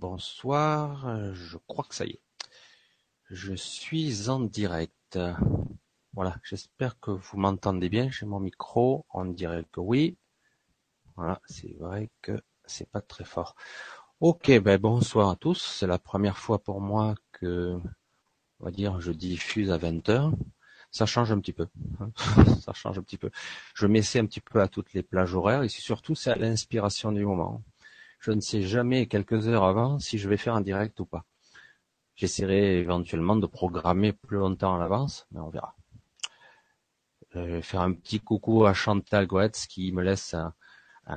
Bonsoir, euh, je crois que ça y est. Je suis en direct. Voilà, j'espère que vous m'entendez bien. J'ai mon micro, on dirait que oui. Voilà, c'est vrai que c'est pas très fort. Ok, ben bonsoir à tous. C'est la première fois pour moi que, on va dire, je diffuse à 20h. Ça change un petit peu. Hein. Ça change un petit peu. Je m'essaie un petit peu à toutes les plages horaires et surtout c'est à l'inspiration du moment. Je ne sais jamais quelques heures avant si je vais faire un direct ou pas. J'essaierai éventuellement de programmer plus longtemps à l'avance, mais on verra. Euh, je vais faire un petit coucou à Chantal Goetz qui me laisse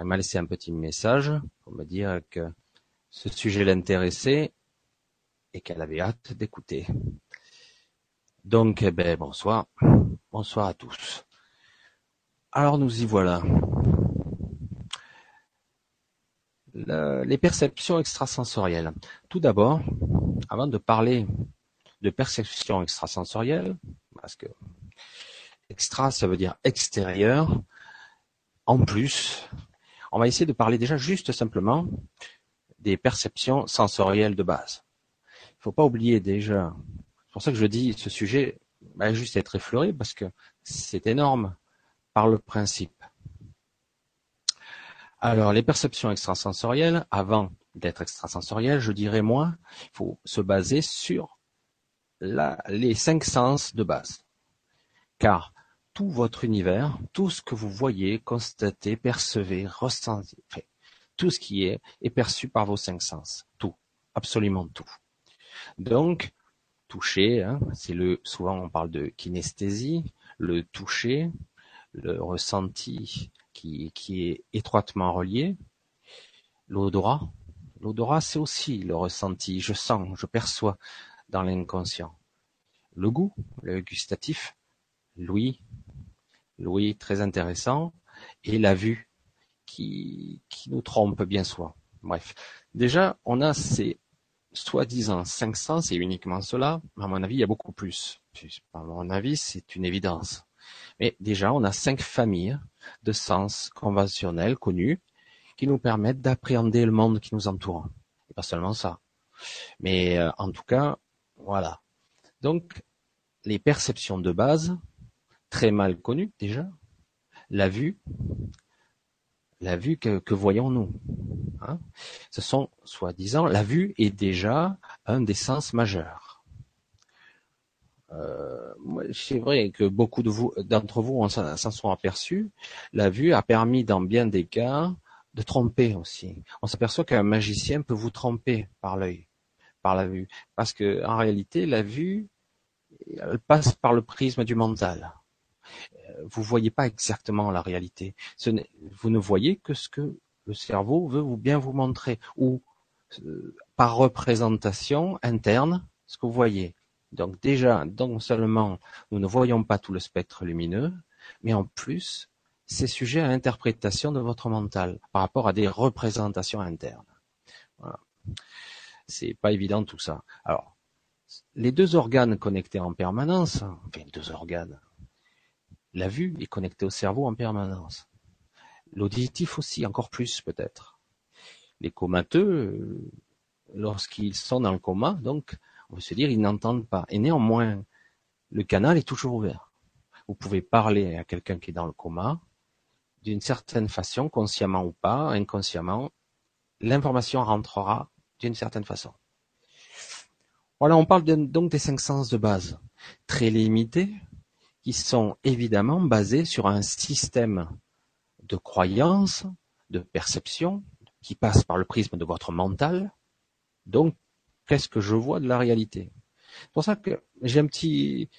m'a laissé un petit message pour me dire que ce sujet l'intéressait et qu'elle avait hâte d'écouter. Donc, eh ben, bonsoir. Bonsoir à tous. Alors, nous y voilà. Les perceptions extrasensorielles. Tout d'abord, avant de parler de perception extrasensorielle, parce que extra, ça veut dire extérieur, en plus, on va essayer de parler déjà juste simplement des perceptions sensorielles de base. Il ne faut pas oublier déjà, c'est pour ça que je dis ce sujet va juste être effleuré parce que c'est énorme par le principe. Alors, les perceptions extrasensorielles, avant d'être extrasensorielles, je dirais moi, il faut se baser sur les cinq sens de base. Car tout votre univers, tout ce que vous voyez, constatez, percevez, ressentez, tout ce qui est, est perçu par vos cinq sens. Tout. Absolument tout. Donc, toucher, hein, c'est le, souvent on parle de kinesthésie, le toucher, le ressenti, qui, est étroitement relié. L'odorat, l'odorat c'est aussi le ressenti, je sens, je perçois dans l'inconscient. Le goût, le gustatif, l'ouïe, l'ouïe très intéressant, et la vue qui, nous trompe bien soit. Bref, déjà on a ces soi-disant cinq sens et uniquement cela, à mon avis il y a beaucoup plus. À mon avis c'est une évidence. Mais déjà on a cinq familles de sens conventionnels connus qui nous permettent d'appréhender le monde qui nous entoure. Et pas seulement ça. Mais euh, en tout cas, voilà. Donc, les perceptions de base, très mal connues déjà, la vue, la vue que, voyons-nous hein? Ce sont, soi-disant, la vue est déjà un des sens majeurs. Euh, c'est vrai que beaucoup d'entre vous s'en sont aperçus. La vue a permis dans bien des cas de tromper aussi. On s'aperçoit qu'un magicien peut vous tromper par l'œil, par la vue, parce que en réalité la vue passe par le prisme du mental. Euh, vous voyez pas exactement la réalité. vous ne voyez que ce que le cerveau veut bien vous montrer, ou euh, par représentation interne, ce que vous voyez. Donc déjà, non seulement nous ne voyons pas tout le spectre lumineux, mais en plus, c'est sujet à interprétation de votre mental par rapport à des représentations internes. Voilà. C'est pas évident tout ça. Alors, les deux organes connectés en permanence, enfin deux organes, la vue est connectée au cerveau en permanence. L'auditif aussi, encore plus peut-être. Les comateux, lorsqu'ils sont dans le coma, donc on peut se dire ils n'entendent pas. Et néanmoins, le canal est toujours ouvert. Vous pouvez parler à quelqu'un qui est dans le coma, d'une certaine façon, consciemment ou pas, inconsciemment, l'information rentrera d'une certaine façon. Voilà, on parle donc des cinq sens de base, très limités, qui sont évidemment basés sur un système de croyances, de perception, qui passe par le prisme de votre mental, donc qu'est-ce que je vois de la réalité. C'est pour ça que j'ai un petit,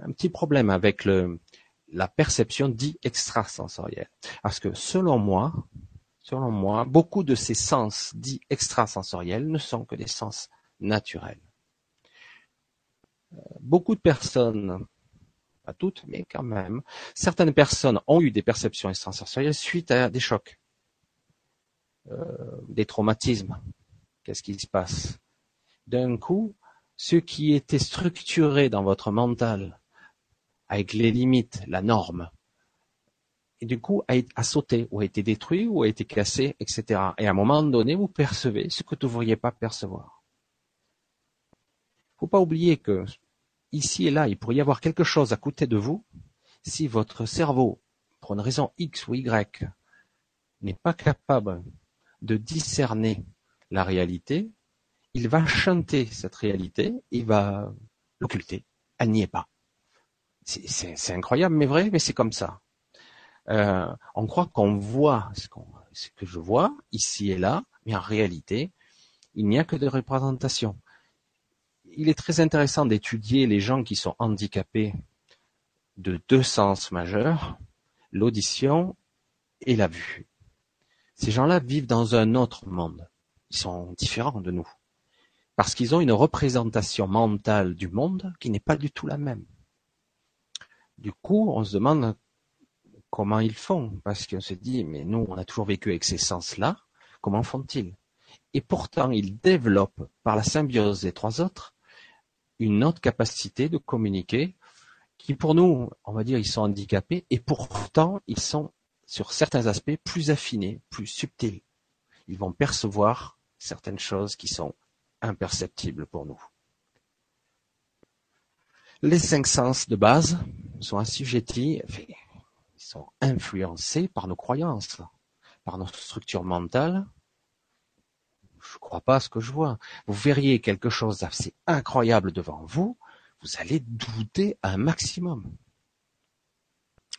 un petit problème avec le, la perception dit extrasensorielle. Parce que selon moi, selon moi, beaucoup de ces sens dits extrasensoriels ne sont que des sens naturels. Euh, beaucoup de personnes, pas toutes, mais quand même, certaines personnes ont eu des perceptions extrasensorielles suite à des chocs, euh, des traumatismes, Qu'est-ce qui se passe? D'un coup, ce qui était structuré dans votre mental, avec les limites, la norme, et du coup a, sauté, ou a été détruit, ou a été cassé, etc. Et à un moment donné, vous percevez ce que vous ne devriez pas percevoir. Faut pas oublier que ici et là, il pourrait y avoir quelque chose à côté de vous si votre cerveau, pour une raison X ou Y, n'est pas capable de discerner la réalité, il va chanter cette réalité, il va l'occulter. Elle n'y est pas. C'est incroyable, mais vrai, mais c'est comme ça. Euh, on croit qu'on voit ce, ce, que je vois ici et là, mais en réalité, il n'y a que des représentations. Il est très intéressant d'étudier les gens qui sont handicapés de deux sens majeurs, l'audition et la vue. Ces gens-là vivent dans un autre monde. Ils sont différents de nous. Parce qu'ils ont une représentation mentale du monde qui n'est pas du tout la même. Du coup, on se demande comment ils font, parce qu'on se dit, mais nous, on a toujours vécu avec ces sens-là, comment font-ils? Et pourtant, ils développent, par la symbiose des trois autres, une autre capacité de communiquer, qui pour nous, on va dire, ils sont handicapés, et pourtant, ils sont sur certains aspects plus affinés, plus subtils. Ils vont percevoir certaines choses qui sont imperceptibles pour nous. Les cinq sens de base sont assujettis, ils sont influencés par nos croyances, par notre structure mentale. Je ne crois pas à ce que je vois. Vous verriez quelque chose d'assez incroyable devant vous, vous allez douter un maximum.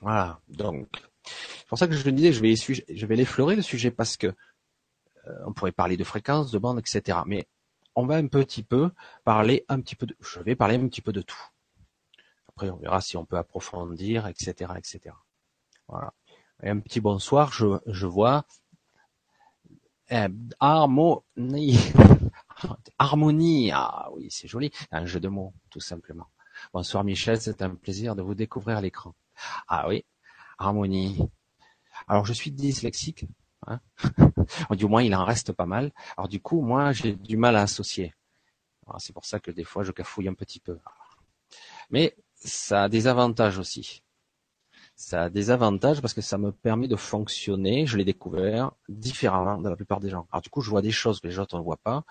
Voilà. Donc, c'est pour ça que je disais, je vais, je vais l'effleurer le sujet parce que on pourrait parler de fréquence, de bande, etc. Mais on va un petit peu parler un petit peu de, je vais parler un petit peu de tout. Après, on verra si on peut approfondir, etc., etc. Voilà. Un petit bonsoir, je, vois eh, harmonie, harmonie. Ah oui, c'est joli, un jeu de mots, tout simplement. Bonsoir Michel, c'est un plaisir de vous découvrir à l'écran. Ah oui, harmonie. Alors je suis dyslexique, hein du moins il en reste pas mal. Alors du coup, moi j'ai du mal à associer. C'est pour ça que des fois je cafouille un petit peu. Mais ça a des avantages aussi. Ça a des avantages parce que ça me permet de fonctionner, je l'ai découvert, différemment de la plupart des gens. Alors du coup, je vois des choses que les autres ne voient pas,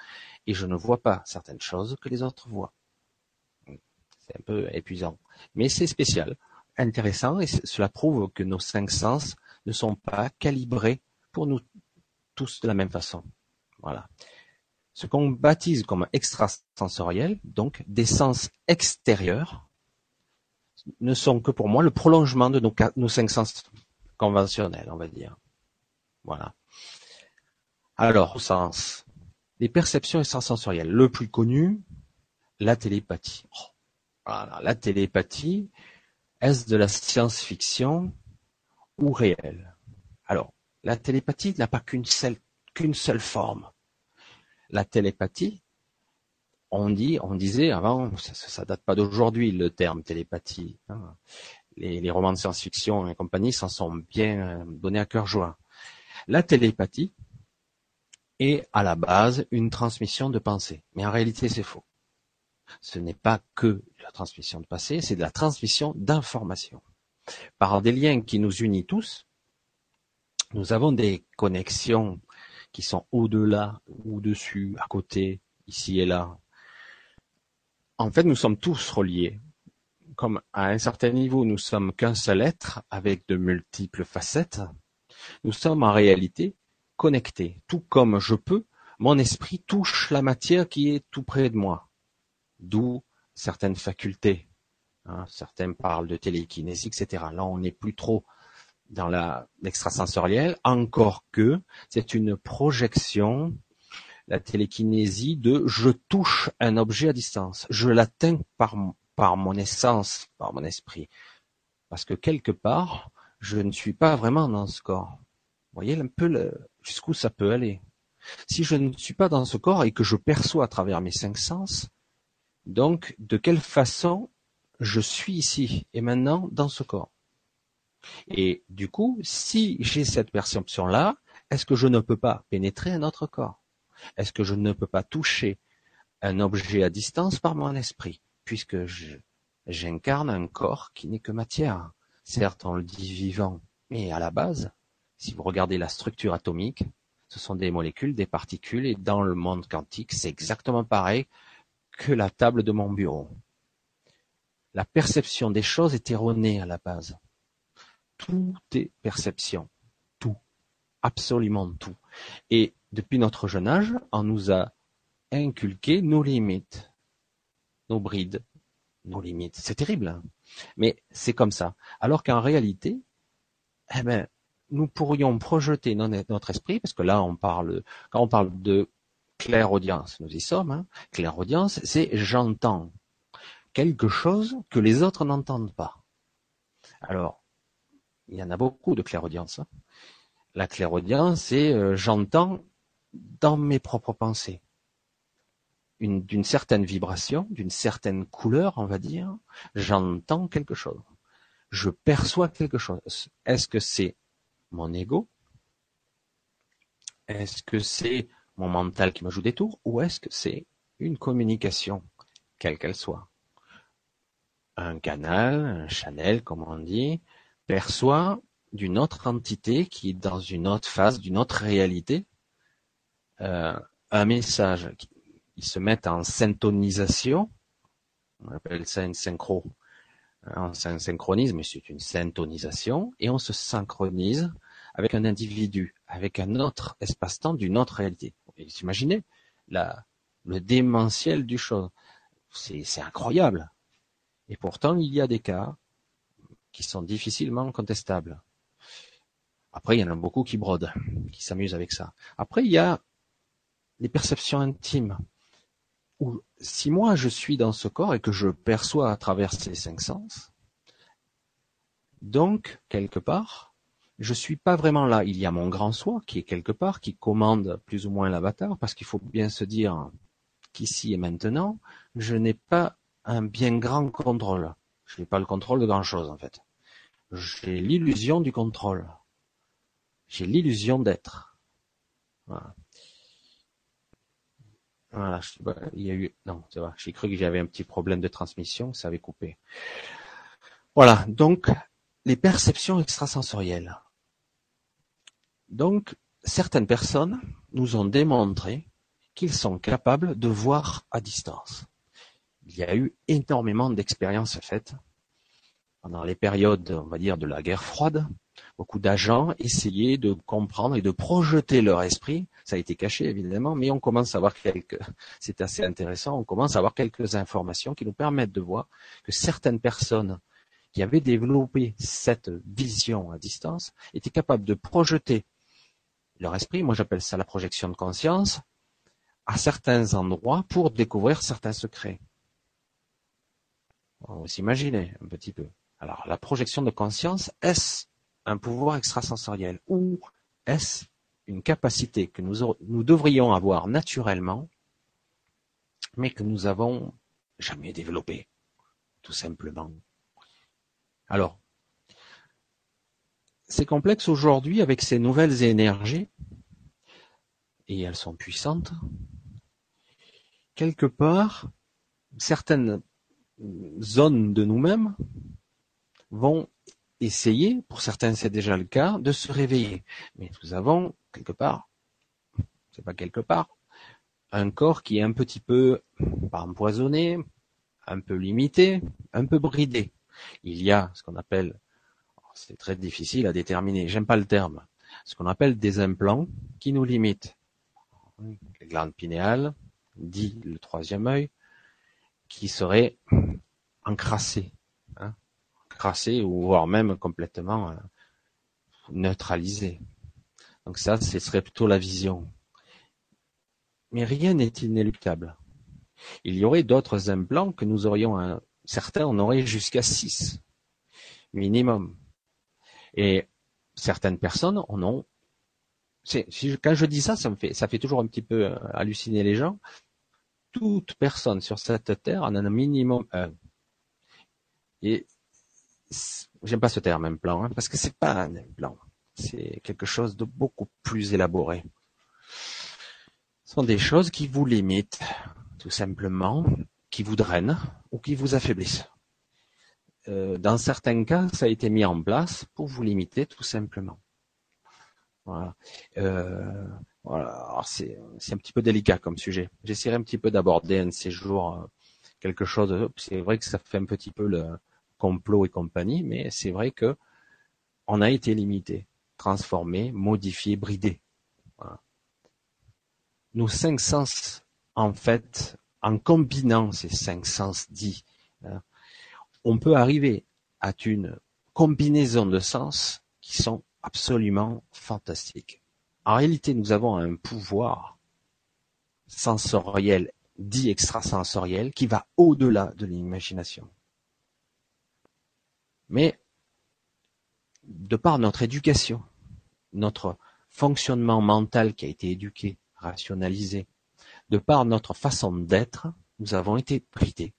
et je ne vois pas certaines choses que les autres voient. C'est un peu épuisant. Mais c'est spécial, intéressant, et cela prouve que nos cinq sens ne sont pas calibrés pour nous tous de la même façon. Voilà. Ce qu'on baptise comme extrasensoriel, donc des sens extérieurs, ne sont que pour moi le prolongement de nos, cinq sens conventionnels, on va dire. Voilà. Alors, sens. Les perceptions extrasensorielles. Le plus connu, la télépathie. Oh, la télépathie, est-ce de la science-fiction ou réelle? Alors, la télépathie n'a pas qu'une seule, forme. La télépathie, on dit, on disait avant, ça, ça date pas d'aujourd'hui le terme télépathie. Hein. Les, romans de science-fiction et compagnie s'en sont bien euh, donnés à cœur joie. La télépathie est à la base une transmission de pensée, mais en réalité c'est faux. Ce n'est pas que la transmission de pensée, c'est de la transmission d'informations. Par des liens qui nous unissent tous, nous avons des connexions qui sont au-delà, au-dessus, à côté, ici et là, en fait, nous sommes tous reliés. Comme à un certain niveau, nous sommes qu'un seul être avec de multiples facettes, nous sommes en réalité connectés. Tout comme je peux, mon esprit touche la matière qui est tout près de moi. D'où certaines facultés. Hein, certains parlent de télékinésie, etc. Là, on n'est plus trop dans l'extrasensoriel, encore que c'est une projection la télékinésie de je touche un objet à distance, je l'atteins par, par mon essence, par mon esprit. Parce que quelque part, je ne suis pas vraiment dans ce corps. Vous voyez un peu jusqu'où ça peut aller. Si je ne suis pas dans ce corps et que je perçois à travers mes cinq sens, donc de quelle façon je suis ici et maintenant dans ce corps? Et du coup, si j'ai cette perception-là, est-ce que je ne peux pas pénétrer un autre corps? Est-ce que je ne peux pas toucher un objet à distance par mon esprit, puisque j'incarne un corps qui n'est que matière? Certes, on le dit vivant, Mais à la base, si vous regardez la structure atomique, ce sont des molécules, des particules, et dans le monde quantique, c'est exactement pareil que la table de mon bureau. La perception des choses est erronée à la base. Tout est perception. Tout. Absolument tout. Et depuis notre jeune âge, on nous a inculqué nos limites, nos brides, nos limites. C'est terrible. Hein. Mais c'est comme ça. Alors qu'en réalité, eh ben, nous pourrions projeter notre esprit, parce que là, on parle, quand on parle de claire-audience, nous y sommes, hein, claire-audience, c'est j'entends quelque chose que les autres n'entendent pas. Alors, il y en a beaucoup de clairaudience. Hein. La clairaudience, c'est euh, j'entends dans mes propres pensées d'une certaine vibration, d'une certaine couleur, on va dire, j'entends quelque chose. Je perçois quelque chose. Est-ce que c'est mon ego? Est-ce que c'est mon mental qui me joue des tours? Ou est-ce que c'est une communication, quelle qu'elle soit? Un canal, un channel, comme on dit, perçoit d'une autre entité qui est dans une autre phase, d'une autre réalité, euh, un message. Ils se mettent en syntonisation, on appelle ça une synchro, un synchronisme, c'est une syntonisation, et on se synchronise avec un individu, avec un autre espace-temps d'une autre réalité. Vous imaginez le démentiel du chose. C'est incroyable. Et pourtant, il y a des cas qui sont difficilement contestables. Après, il y en a beaucoup qui brodent, qui s'amusent avec ça. Après, il y a les perceptions intimes. Où, si moi je suis dans ce corps et que je perçois à travers ces cinq sens, donc, quelque part, je suis pas vraiment là. Il y a mon grand soi qui est quelque part, qui commande plus ou moins l'avatar, parce qu'il faut bien se dire qu'ici et maintenant, je n'ai pas un bien grand contrôle. Je n'ai pas le contrôle de grand chose, en fait. J'ai l'illusion du contrôle. J'ai l'illusion d'être. Voilà. Voilà, il y a eu, non, c'est vrai, j'ai cru que j'avais un petit problème de transmission, ça avait coupé. Voilà, donc, les perceptions extrasensorielles. Donc, certaines personnes nous ont démontré qu'ils sont capables de voir à distance. Il y a eu énormément d'expériences faites pendant les périodes, on va dire, de la guerre froide. Beaucoup d'agents essayaient de comprendre et de projeter leur esprit. Ça a été caché, évidemment, mais on commence à avoir quelques, c'est assez intéressant, on commence à avoir quelques informations qui nous permettent de voir que certaines personnes qui avaient développé cette vision à distance étaient capables de projeter leur esprit, moi j'appelle ça la projection de conscience, à certains endroits pour découvrir certains secrets. On va s'imaginer un petit peu. Alors, la projection de conscience, est-ce un pouvoir extrasensoriel ou est-ce une capacité que nous, devrions avoir naturellement, mais que nous avons jamais développée, tout simplement? Alors, c'est complexe aujourd'hui avec ces nouvelles énergies, et elles sont puissantes. Quelque part, certaines zones de nous-mêmes vont essayer, pour certains c'est déjà le cas, de se réveiller. Mais nous avons quelque part, c'est pas quelque part, un corps qui est un petit peu, pas empoisonné, un peu limité, un peu bridé. Il y a ce qu'on appelle c'est très difficile à déterminer, j'aime pas le terme, ce qu'on appelle des implants qui nous limitent. Les glandes pinéales, dit le troisième œil, qui seraient encrassées, encrassées ou voire même complètement euh, neutralisées. Donc ça, ce serait plutôt la vision. Mais rien n'est inéluctable. Il y aurait d'autres implants que nous aurions, un, certains en auraient jusqu'à six minimum. Et certaines personnes en ont. quand je dis ça, ça me fait, ça fait toujours un petit peu euh, halluciner les gens. Toute personne sur cette terre en a un minimum un. Et j'aime pas ce terme implant, hein, parce que c'est pas un implant. C'est quelque chose de beaucoup plus élaboré. Ce sont des choses qui vous limitent, tout simplement, qui vous drainent ou qui vous affaiblissent. euh, dans certains cas, ça a été mis en place pour vous limiter tout simplement. Voilà. Euh, voilà. C'est un petit peu délicat comme sujet. J'essaierai un petit peu d'aborder un de ces jours euh, quelque chose. C'est vrai que ça fait un petit peu le complot et compagnie, mais c'est vrai que on a été limité, transformé, modifié, bridé. Nos cinq sens, en fait, en combinant ces cinq sens dits, hein, on peut arriver à une combinaison de sens qui sont absolument fantastiques. En réalité, nous avons un pouvoir sensoriel, dit extrasensoriel, qui va au-delà de l'imagination. Mais, de par notre éducation, notre fonctionnement mental qui a été éduqué, rationalisé, de par notre façon d'être, nous avons été bridés.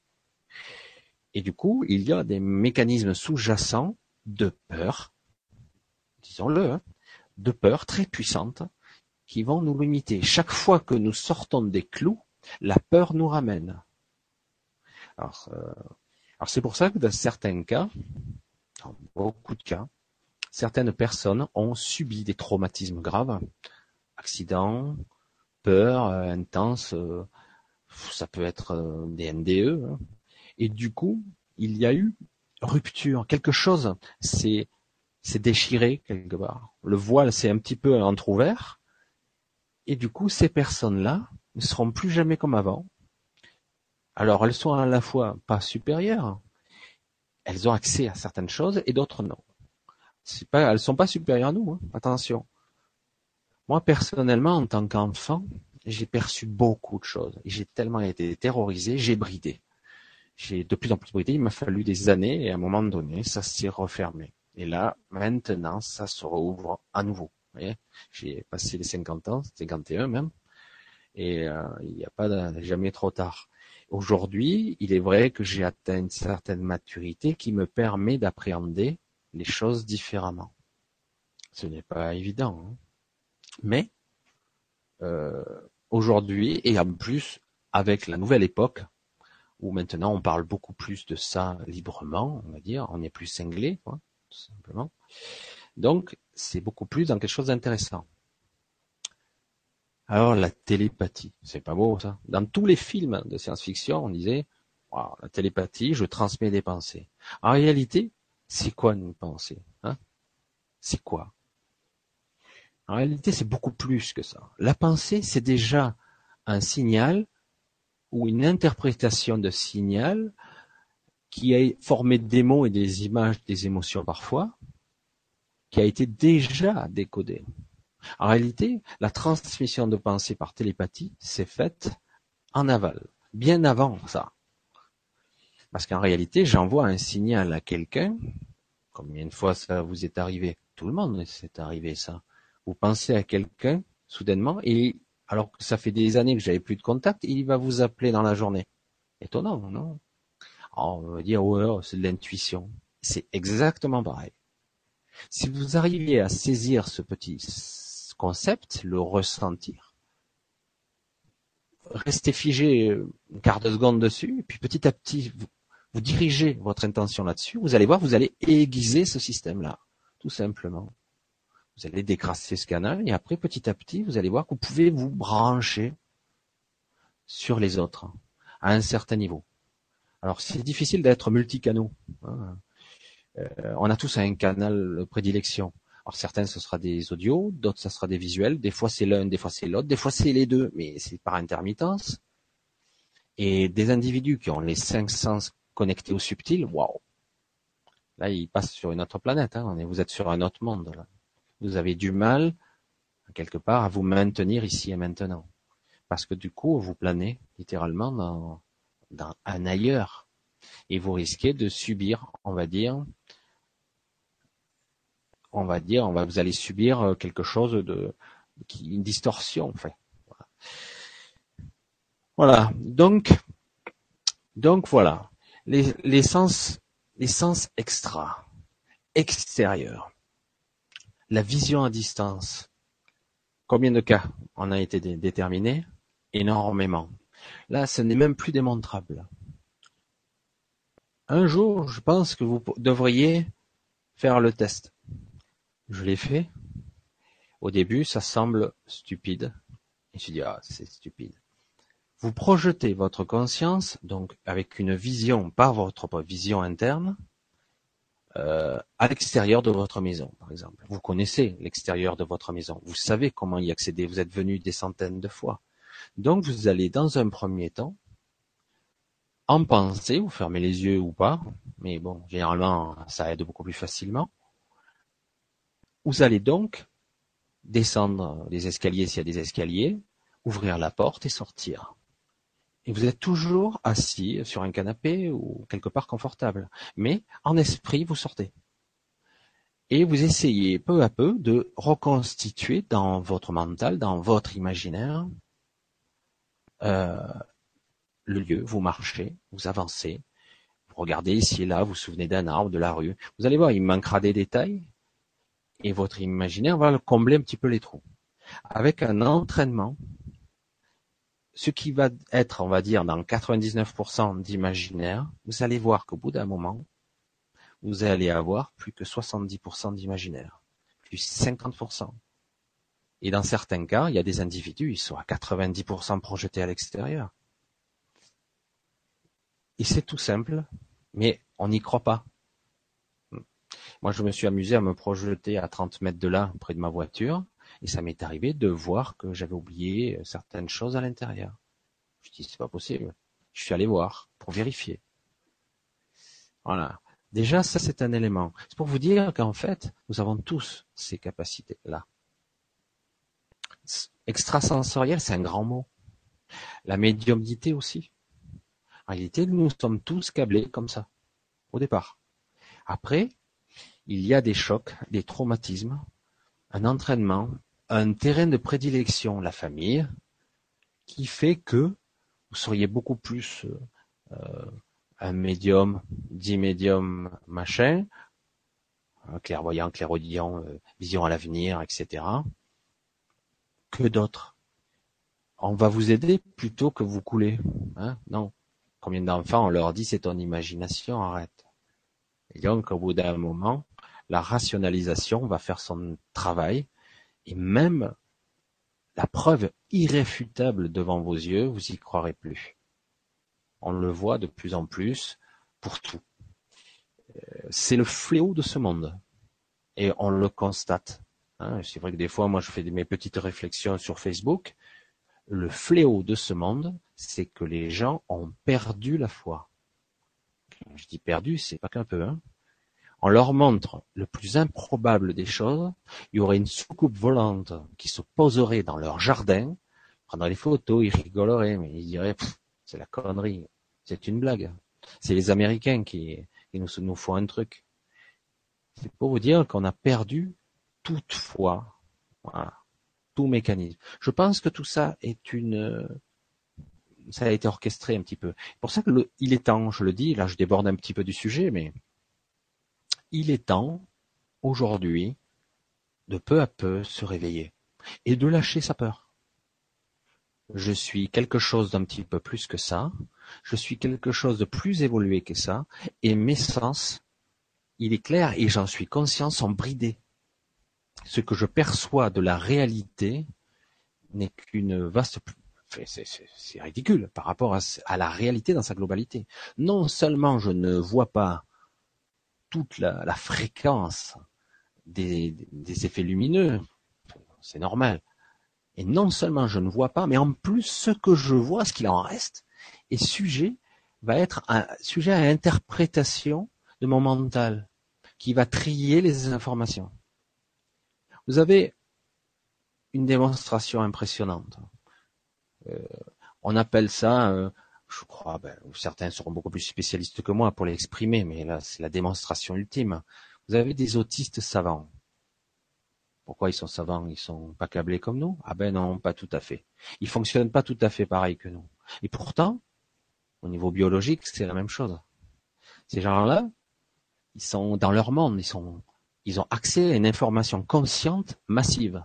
Et du coup, il y a des mécanismes sous-jacents de peur, disons-le, hein, de peur très puissantes qui vont nous limiter. Chaque fois que nous sortons des clous, la peur nous ramène. Alors, euh, alors c'est pour ça que dans certains cas, dans beaucoup de cas, certaines personnes ont subi des traumatismes graves, accidents, peur euh, intense, euh, ça peut être des NDE, hein, et du coup, il y a eu rupture, quelque chose s'est déchiré quelque part. Le voile s'est un petit peu entrouvert, et du coup, ces personnes-là ne seront plus jamais comme avant. Alors, elles sont à la fois pas supérieures, elles ont accès à certaines choses et d'autres non. C'est pas, elles sont pas supérieures à nous, hein. attention. Moi, personnellement, en tant qu'enfant, j'ai perçu beaucoup de choses. J'ai tellement été terrorisé, j'ai bridé j'ai de plus en plus bridé. Il m'a fallu des années et à un moment donné, ça s'est refermé. Et là, maintenant, ça se rouvre à nouveau. J'ai passé les 50 ans, 51 même, et euh, il n'y a pas jamais trop tard. Aujourd'hui, il est vrai que j'ai atteint une certaine maturité qui me permet d'appréhender les choses différemment. Ce n'est pas évident, hein. mais euh, aujourd'hui et en plus avec la nouvelle époque, où maintenant on parle beaucoup plus de ça librement, on va dire, on est plus cinglé, tout simplement. Donc, c'est beaucoup plus dans quelque chose d'intéressant. Alors, la télépathie, c'est pas beau ça. Dans tous les films de science-fiction, on disait, la télépathie, je transmets des pensées. En réalité, c'est quoi une pensée hein? C'est quoi? En réalité, c'est beaucoup plus que ça. La pensée, c'est déjà un signal ou une interprétation de signal qui est formé des mots et des images, des émotions parfois, qui a été déjà décodé. En réalité, la transmission de pensée par télépathie s'est faite en aval, bien avant ça. Parce qu'en réalité, j'envoie un signal à quelqu'un. Combien de fois ça vous est arrivé? Tout le monde s'est arrivé ça. Vous pensez à quelqu'un soudainement et alors que ça fait des années que j'avais plus de contact, il va vous appeler dans la journée. Étonnant, non? On va dire, ouais, oh, c'est de l'intuition. C'est exactement pareil. Si vous arriviez à saisir ce petit concept, le ressentir, restez figé une quart de seconde dessus, et puis petit à petit, vous, dirigez votre intention là-dessus, vous allez voir, vous allez aiguiser ce système-là, tout simplement. Vous allez décrasser ce canal et après, petit à petit, vous allez voir que vous pouvez vous brancher sur les autres à un certain niveau. Alors, c'est difficile d'être multicanaux. Hein. Euh, on a tous un canal de prédilection. Alors certains ce sera des audios, d'autres ce sera des visuels. Des fois c'est l'un, des fois c'est l'autre, des fois c'est les deux, mais c'est par intermittence. Et des individus qui ont les cinq sens connectés au subtil, waouh Là, ils passent sur une autre planète. Hein. Vous êtes sur un autre monde. Vous avez du mal, quelque part, à vous maintenir ici et maintenant. Parce que du coup, vous planez littéralement dans un ailleurs. Et vous risquez de subir, on va dire, on va dire, on va, vous allez subir quelque chose de, une distorsion, en fait. Voilà. voilà. Donc, donc voilà. Les, les sens, les sens extra, extérieurs la vision à distance. Combien de cas en a été déterminé? Énormément. Là, ce n'est même plus démontrable. Un jour, je pense que vous devriez faire le test. Je l'ai fait. Au début, ça semble stupide. Je dis, ah, c'est stupide. Vous projetez votre conscience, donc avec une vision, pas votre vision interne, euh, à l'extérieur de votre maison, par exemple. Vous connaissez l'extérieur de votre maison. Vous savez comment y accéder. Vous êtes venu des centaines de fois. Donc, vous allez, dans un premier temps, en pensée, vous fermez les yeux ou pas, mais bon, généralement, ça aide beaucoup plus facilement. Vous allez donc descendre les escaliers s'il y a des escaliers, ouvrir la porte et sortir. Et vous êtes toujours assis sur un canapé ou quelque part confortable. Mais en esprit, vous sortez. Et vous essayez peu à peu de reconstituer dans votre mental, dans votre imaginaire, euh, le lieu. Vous marchez, vous avancez, vous regardez ici et là, vous vous souvenez d'un arbre, de la rue. Vous allez voir, il manquera des détails. Et votre imaginaire va combler un petit peu les trous. Avec un entraînement, ce qui va être, on va dire, dans 99% d'imaginaire, vous allez voir qu'au bout d'un moment, vous allez avoir plus que 70% d'imaginaire, plus 50%. Et dans certains cas, il y a des individus, ils sont à 90% projetés à l'extérieur. Et c'est tout simple, mais on n'y croit pas. Moi, je me suis amusé à me projeter à 30 mètres de là, près de ma voiture, et ça m'est arrivé de voir que j'avais oublié certaines choses à l'intérieur. Je dis, c'est pas possible. Je suis allé voir pour vérifier. Voilà. Déjà, ça, c'est un élément. C'est pour vous dire qu'en fait, nous avons tous ces capacités-là. Extrasensoriel, c'est un grand mot. La médiumnité aussi. En réalité, nous sommes tous câblés comme ça, au départ. Après, il y a des chocs, des traumatismes, un entraînement, un terrain de prédilection, la famille, qui fait que vous seriez beaucoup plus euh, un médium, dit médium, machin, clairvoyant, clairaudient, euh, vision à l'avenir, etc., que d'autres. On va vous aider plutôt que vous couler. Hein? Non. Combien d'enfants on leur dit c'est ton imagination, arrête. Et donc au bout d'un moment, la rationalisation va faire son travail et même la preuve irréfutable devant vos yeux, vous y croirez plus. On le voit de plus en plus pour tout. Euh, c'est le fléau de ce monde. Et on le constate. Hein. c'est vrai que des fois, moi, je fais mes petites réflexions sur Facebook. Le fléau de ce monde, c'est que les gens ont perdu la foi. Je dis perdu, c'est pas qu'un peu. Hein on leur montre le plus improbable des choses, il y aurait une soucoupe volante qui se poserait dans leur jardin, prendrait des photos, ils rigoleraient, mais ils diraient, c'est la connerie, c'est une blague. C'est les Américains qui, nous, font un truc. C'est pour vous dire qu'on a perdu toute foi, voilà, tout mécanisme. Je pense que tout ça est une, ça a été orchestré un petit peu. C'est pour ça que le, il est temps, je le dis, là je déborde un petit peu du sujet, mais il est temps, aujourd'hui, de peu à peu se réveiller et de lâcher sa peur. Je suis quelque chose d'un petit peu plus que ça, je suis quelque chose de plus évolué que ça, et mes sens, il est clair, et j'en suis conscient, sont bridés. Ce que je perçois de la réalité n'est qu'une vaste... C'est ridicule par rapport à, à la réalité dans sa globalité. Non seulement je ne vois pas toute la, fréquence des, effets lumineux, c'est normal. Et non seulement je ne vois pas, mais en plus ce que je vois, ce qu'il en reste, est sujet, va être un sujet à interprétation de mon mental, qui va trier les informations. Vous avez une démonstration impressionnante. Euh, on appelle ça euh, je crois, ben, certains seront beaucoup plus spécialistes que moi pour l'exprimer, mais là, c'est la démonstration ultime. Vous avez des autistes savants. Pourquoi ils sont savants? Ils sont pas câblés comme nous? Ah ben non, pas tout à fait. Ils fonctionnent pas tout à fait pareil que nous. Et pourtant, au niveau biologique, c'est la même chose. Ces gens-là, ils sont dans leur monde, ils sont, ils ont accès à une information consciente massive.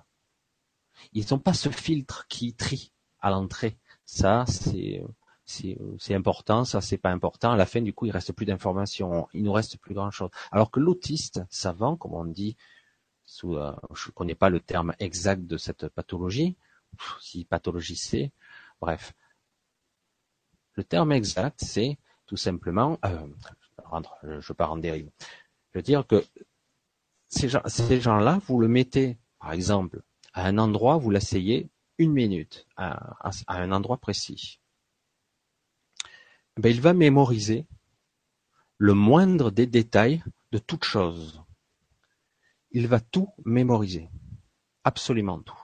Ils n'ont pas ce filtre qui trie à l'entrée. Ça, c'est c'est important, ça c'est pas important. À la fin, du coup, il reste plus d'informations, il nous reste plus grand chose. Alors que l'autiste savant, comme on dit, sous, euh, je connais pas le terme exact de cette pathologie, si pathologie c'est, bref. Le terme exact, c'est tout simplement, euh, je ne pas rendre dérive. Je veux dire que ces gens-là, vous le mettez, par exemple, à un endroit, vous l'asseyez une minute, à, un endroit précis. Ben, il va mémoriser le moindre des détails de toute chose. Il va tout mémoriser. Absolument tout.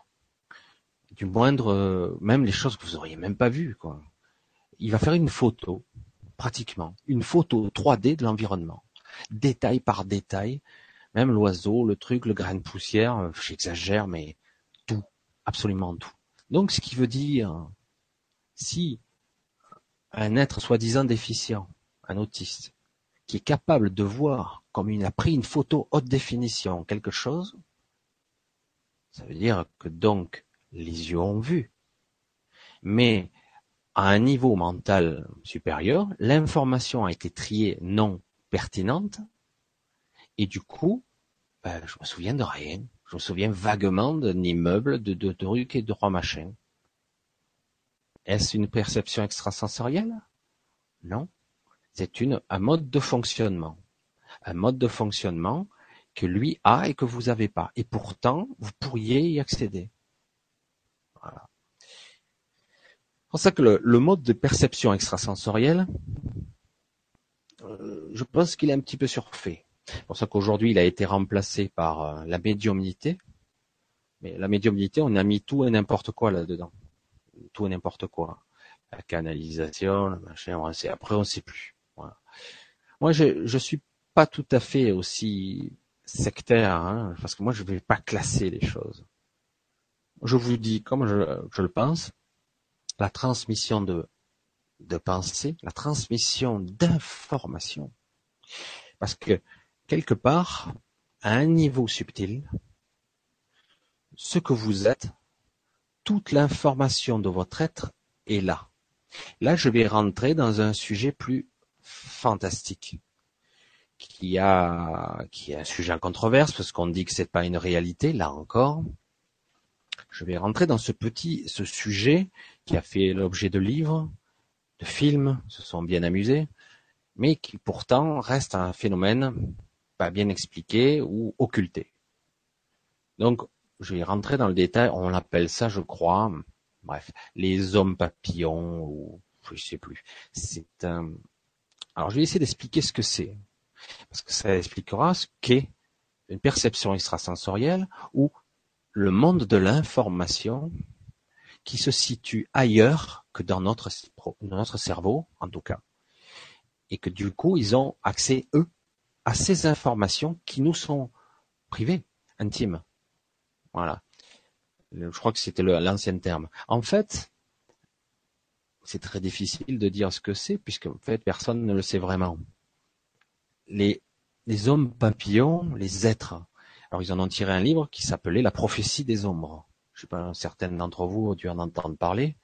Du moindre, euh, même les choses que vous auriez même pas vues, quoi. Il va faire une photo, pratiquement, une photo 3D de l'environnement. Détail par détail. Même l'oiseau, le truc, le grain de poussière, euh, j'exagère, mais tout. Absolument tout. Donc, ce qui veut dire, si un être soi-disant déficient, un autiste, qui est capable de voir comme il a pris une photo haute définition quelque chose, ça veut dire que donc les yeux ont vu. Mais à un niveau mental supérieur, l'information a été triée non pertinente, et du coup, ben, je me souviens de rien. Je me souviens vaguement d'un immeuble, de deux trucs et de trois machins. Est-ce une perception extrasensorielle? Non. C'est un mode de fonctionnement. Un mode de fonctionnement que lui a et que vous n'avez pas. Et pourtant, vous pourriez y accéder. Voilà. C'est pour ça que le, mode de perception extrasensorielle, euh, je pense qu'il est un petit peu surfait. C'est pour ça qu'aujourd'hui, il a été remplacé par euh, la médiumnité. Mais la médiumnité, on a mis tout et n'importe quoi là-dedans. Tout et n'importe quoi. La canalisation, le machin, on sait, après on sait plus. Moi, je, je suis pas tout à fait aussi sectaire, hein, parce que moi, je vais pas classer les choses. Je vous dis, comme je, je le pense, la transmission de, de pensée, la transmission d'informations. Parce que quelque part, à un niveau subtil, ce que vous êtes, toute l'information de votre être est là. Là, je vais rentrer dans un sujet plus fantastique, qui a, est un sujet en controverse, parce qu'on dit que c'est pas une réalité, là encore. Je vais rentrer dans ce petit, ce sujet qui a fait l'objet de livres, de films, se sont bien amusés, mais qui pourtant reste un phénomène pas bien expliqué ou occulté. Donc, je vais rentrer dans le détail, on l'appelle ça, je crois, bref, les hommes papillons, ou je sais plus. C'est un... Alors, je vais essayer d'expliquer ce que c'est, parce que ça expliquera ce qu'est une perception extrasensorielle ou le monde de l'information qui se situe ailleurs que dans notre, dans notre cerveau, en tout cas. Et que du coup, ils ont accès, eux, à ces informations qui nous sont privées, intimes. Voilà. Je crois que c'était l'ancien terme. En fait, c'est très difficile de dire ce que c'est, puisque en fait, personne ne le sait vraiment. Les, hommes papillons, les êtres, alors ils en ont tiré un livre qui s'appelait La prophétie des ombres. Je sais pas, certaines d'entre vous ont dû en entendre parler.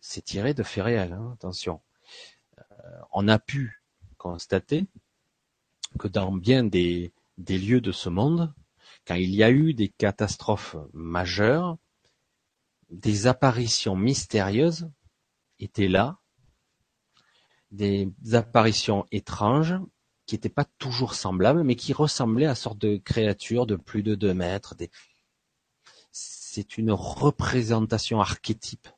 C'est tiré de faits réels, hein, attention. Euh, on a pu constater que dans bien des lieux de ce monde, quand il y a eu des catastrophes majeures, des apparitions mystérieuses étaient là, des apparitions étranges qui n'étaient pas toujours semblables, mais qui ressemblaient à sorte de créatures de plus de deux mètres. C'est une représentation archétype,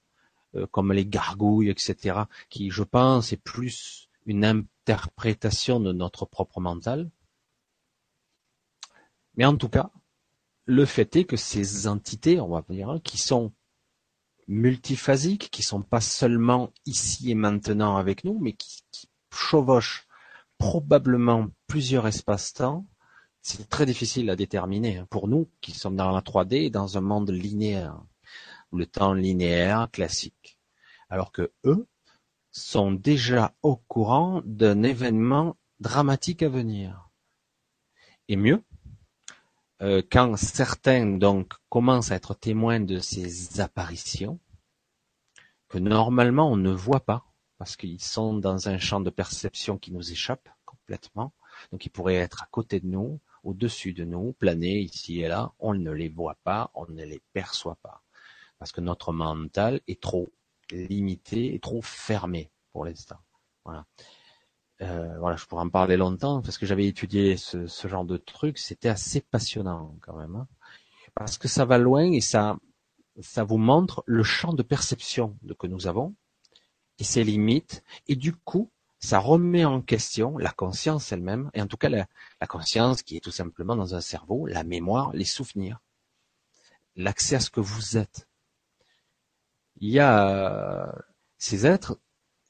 euh, comme les gargouilles, etc., qui, je pense, est plus une interprétation de notre propre mental. Mais en tout cas, le fait est que ces entités, on va dire, qui sont multiphasiques, qui sont pas seulement ici et maintenant avec nous, mais qui, chevauchent probablement plusieurs espaces-temps, c'est très difficile à déterminer hein, pour nous qui sommes dans la 3D dans un monde linéaire, le temps linéaire classique. Alors que eux, sont déjà au courant d'un événement dramatique à venir. Et mieux, euh, quand certains donc commencent à être témoins de ces apparitions, que normalement on ne voit pas, parce qu'ils sont dans un champ de perception qui nous échappe complètement. Donc ils pourraient être à côté de nous, au-dessus de nous, planer ici et là. On ne les voit pas, on ne les perçoit pas. Parce que notre mental est trop limité et trop fermé pour l'instant. Voilà. Euh, voilà, je pourrais en parler longtemps parce que j'avais étudié ce, genre de truc. C'était assez passionnant quand même, hein. parce que ça va loin et ça, ça vous montre le champ de perception que nous avons et ses limites. Et du coup, ça remet en question la conscience elle-même, et en tout cas la, la, conscience qui est tout simplement dans un cerveau, la mémoire, les souvenirs, l'accès à ce que vous êtes. Il y a ces êtres,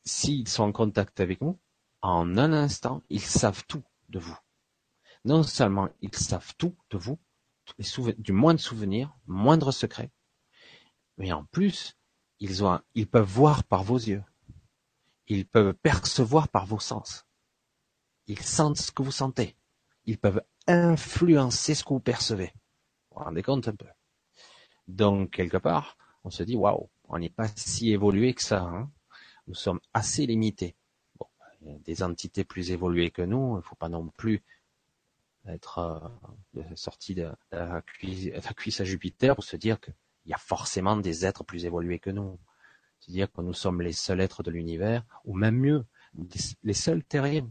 s'ils sont en contact avec nous, en un instant, ils savent tout de vous. Non seulement ils savent tout de vous, du moindre souvenir, moindre secret, mais en plus, ils, peuvent voir par vos yeux. Ils peuvent percevoir par vos sens. Ils sentent ce que vous sentez. Ils peuvent influencer ce que vous percevez. Vous vous rendez compte un peu. Donc, quelque part, on se dit, waouh, on n'est pas si évolué que ça. Hein. Nous sommes assez limités. A des entités plus évoluées que nous. Il ne faut pas non plus être euh, sorti de, la cuisse, à Jupiter pour se dire qu'il y a forcément des êtres plus évolués que nous. C'est-à-dire que nous sommes les seuls êtres de l'univers, ou même mieux, les seuls terriens,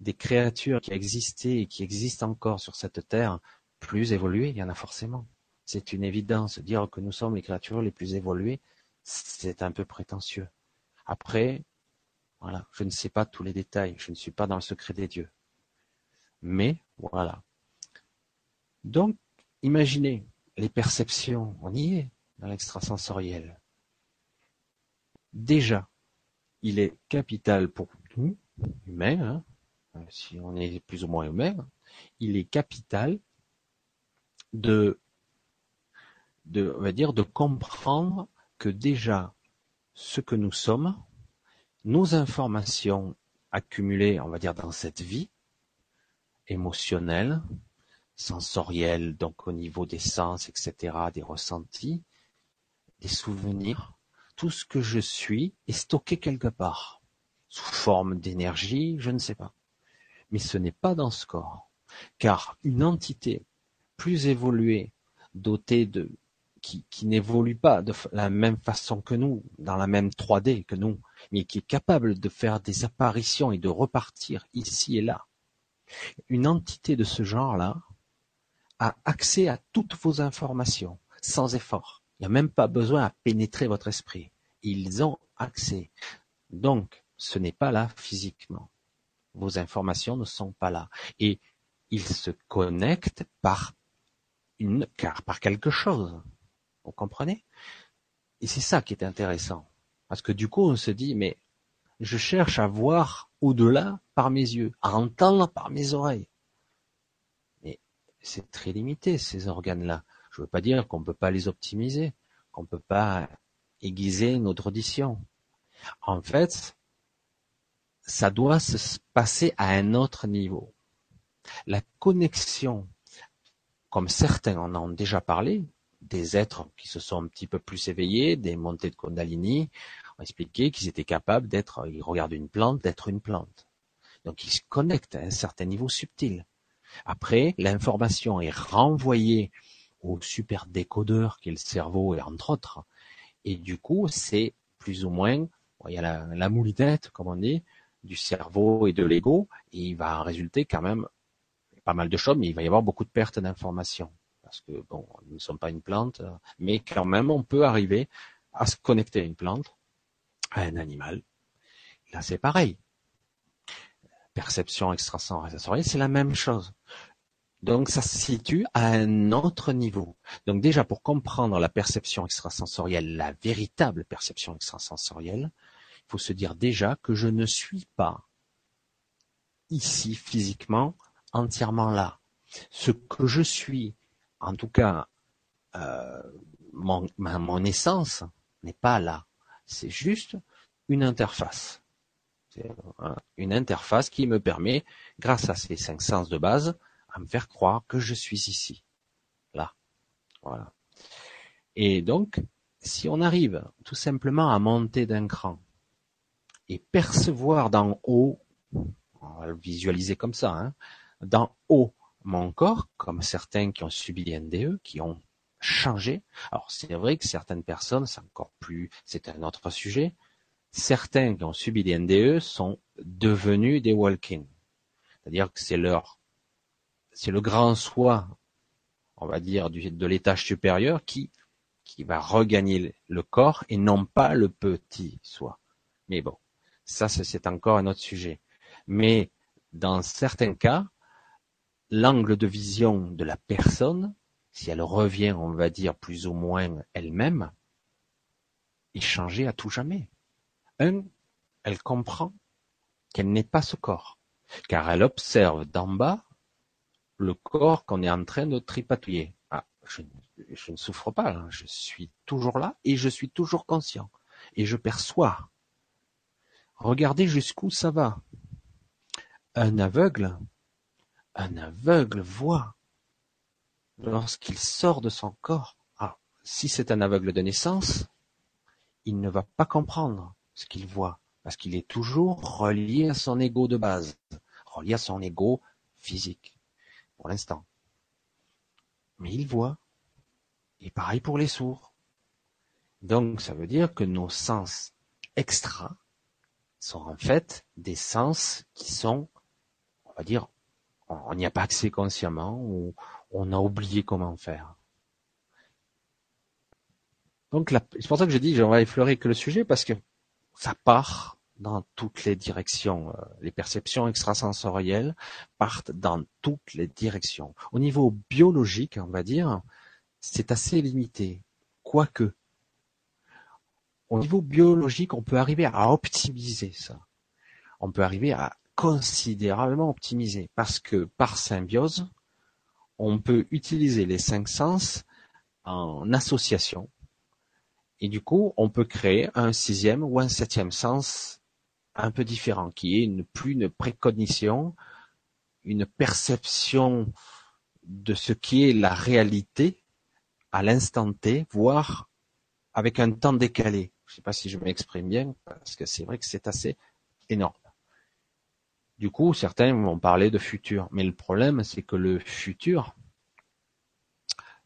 des créatures qui existaient et qui existent encore sur cette terre, plus évoluées, il y en a forcément. C'est une évidence. Dire que nous sommes les créatures les plus évoluées, c'est un peu prétentieux. Après, voilà, je ne sais pas tous les détails, je ne suis pas dans le secret des dieux. Mais, voilà. Donc, imaginez les perceptions, on y est, dans l'extrasensoriel déjà, il est capital pour nous, humains, hein, si on est plus ou moins humain, il est capital de comprendre que déjà, ce que nous sommes, nos informations accumulées, on va dire, dans cette vie, émotionnelle, sensorielle, donc au niveau des sens, etc., des ressentis, des souvenirs, tout ce que je suis est stocké quelque part, sous forme d'énergie, je ne sais pas. Mais ce n'est pas dans ce corps, car une entité plus évoluée, dotée de qui, qui n'évolue pas de la même façon que nous, dans la même 3D que nous, mais qui est capable de faire des apparitions et de repartir ici et là. Une entité de ce genre-là a accès à toutes vos informations, sans effort. Il n'y a même pas besoin à pénétrer votre esprit. Ils ont accès. Donc, ce n'est pas là physiquement. Vos informations ne sont pas là. Et ils se connectent par une, car par quelque chose. Vous comprenez? Et c'est ça qui est intéressant. Parce que du coup, on se dit, mais je cherche à voir au-delà par mes yeux, à entendre par mes oreilles. Mais c'est très limité, ces organes-là. Je veux pas dire qu'on ne peut pas les optimiser, qu'on ne peut pas aiguiser notre audition. En fait, ça doit se passer à un autre niveau. La connexion, comme certains en ont déjà parlé, des êtres qui se sont un petit peu plus éveillés, des montées de Kundalini, ont expliqué qu'ils étaient capables d'être, ils regardent une plante, d'être une plante. Donc ils se connectent à un certain niveau subtil. Après, l'information est renvoyée au super décodeur qui est le cerveau et entre autres. Et du coup, c'est plus ou moins, il y a la, la moulinette, comme on dit, du cerveau et de l'ego, et il va en résulter quand même pas mal de choses, mais il va y avoir beaucoup de pertes d'informations. Parce que, bon, nous ne sommes pas une plante, mais quand même, on peut arriver à se connecter à une plante, à un animal. Là, c'est pareil. Perception extrasensorielle, c'est la même chose. Donc ça se situe à un autre niveau. Donc déjà pour comprendre la perception extrasensorielle, la véritable perception extrasensorielle, il faut se dire déjà que je ne suis pas ici physiquement entièrement là. Ce que je suis, en tout cas euh, mon, mon essence, n'est pas là. C'est juste une interface. Une interface qui me permet, grâce à ces cinq sens de base, à me faire croire que je suis ici, là. Voilà. Et donc, si on arrive tout simplement à monter d'un cran et percevoir d'en haut, on va le visualiser comme ça, hein, d'en haut mon corps, comme certains qui ont subi des NDE, qui ont changé. Alors c'est vrai que certaines personnes, c'est encore plus, c'est un autre sujet, certains qui ont subi des NDE sont devenus des walk-in. C'est-à-dire que c'est leur, c'est le grand soi, on va dire, de l'étage supérieur qui, qui va regagner le corps et non pas le petit soi. Mais bon, ça c'est encore un autre sujet. Mais dans certains cas, l'angle de vision de la personne, si elle revient, on va dire, plus ou moins elle-même, changé à tout jamais. Un, elle comprend qu'elle n'est pas ce corps, car elle observe d'en bas le corps qu'on est en train de tripatouiller. Ah, je, ne souffre pas, hein. je suis toujours là et je suis toujours conscient. Et je perçois. Regardez jusqu'où ça va. Un aveugle, un aveugle voit lorsqu'il sort de son corps. Ah, si c'est un aveugle de naissance, il ne va pas comprendre ce qu'il voit, parce qu'il est toujours relié à son ego de base, relié à son ego physique, pour l'instant. Mais il voit. Et pareil pour les sourds. Donc ça veut dire que nos sens extra sont en fait des sens qui sont, on va dire, on n'y a pas accès consciemment ou on a oublié comment faire. Donc c'est pour ça que je dis, on va effleurer que le sujet parce que ça part dans toutes les directions. Euh, les perceptions extrasensorielles partent dans toutes les directions. Au niveau biologique, on va dire, c'est assez limité. Quoique, au niveau biologique, on peut arriver à optimiser ça. On peut arriver à considérablement optimiser parce que par symbiose, on peut utiliser les cinq sens en association et du coup, on peut créer un sixième ou un septième sens un peu différent, qui est plus une précognition, une perception de ce qui est la réalité à l'instant T, voire avec un temps décalé. Je ne sais pas si je m'exprime bien, parce que c'est vrai que c'est assez énorme. Du coup, certains vont parler de futur, mais le problème, c'est que le futur,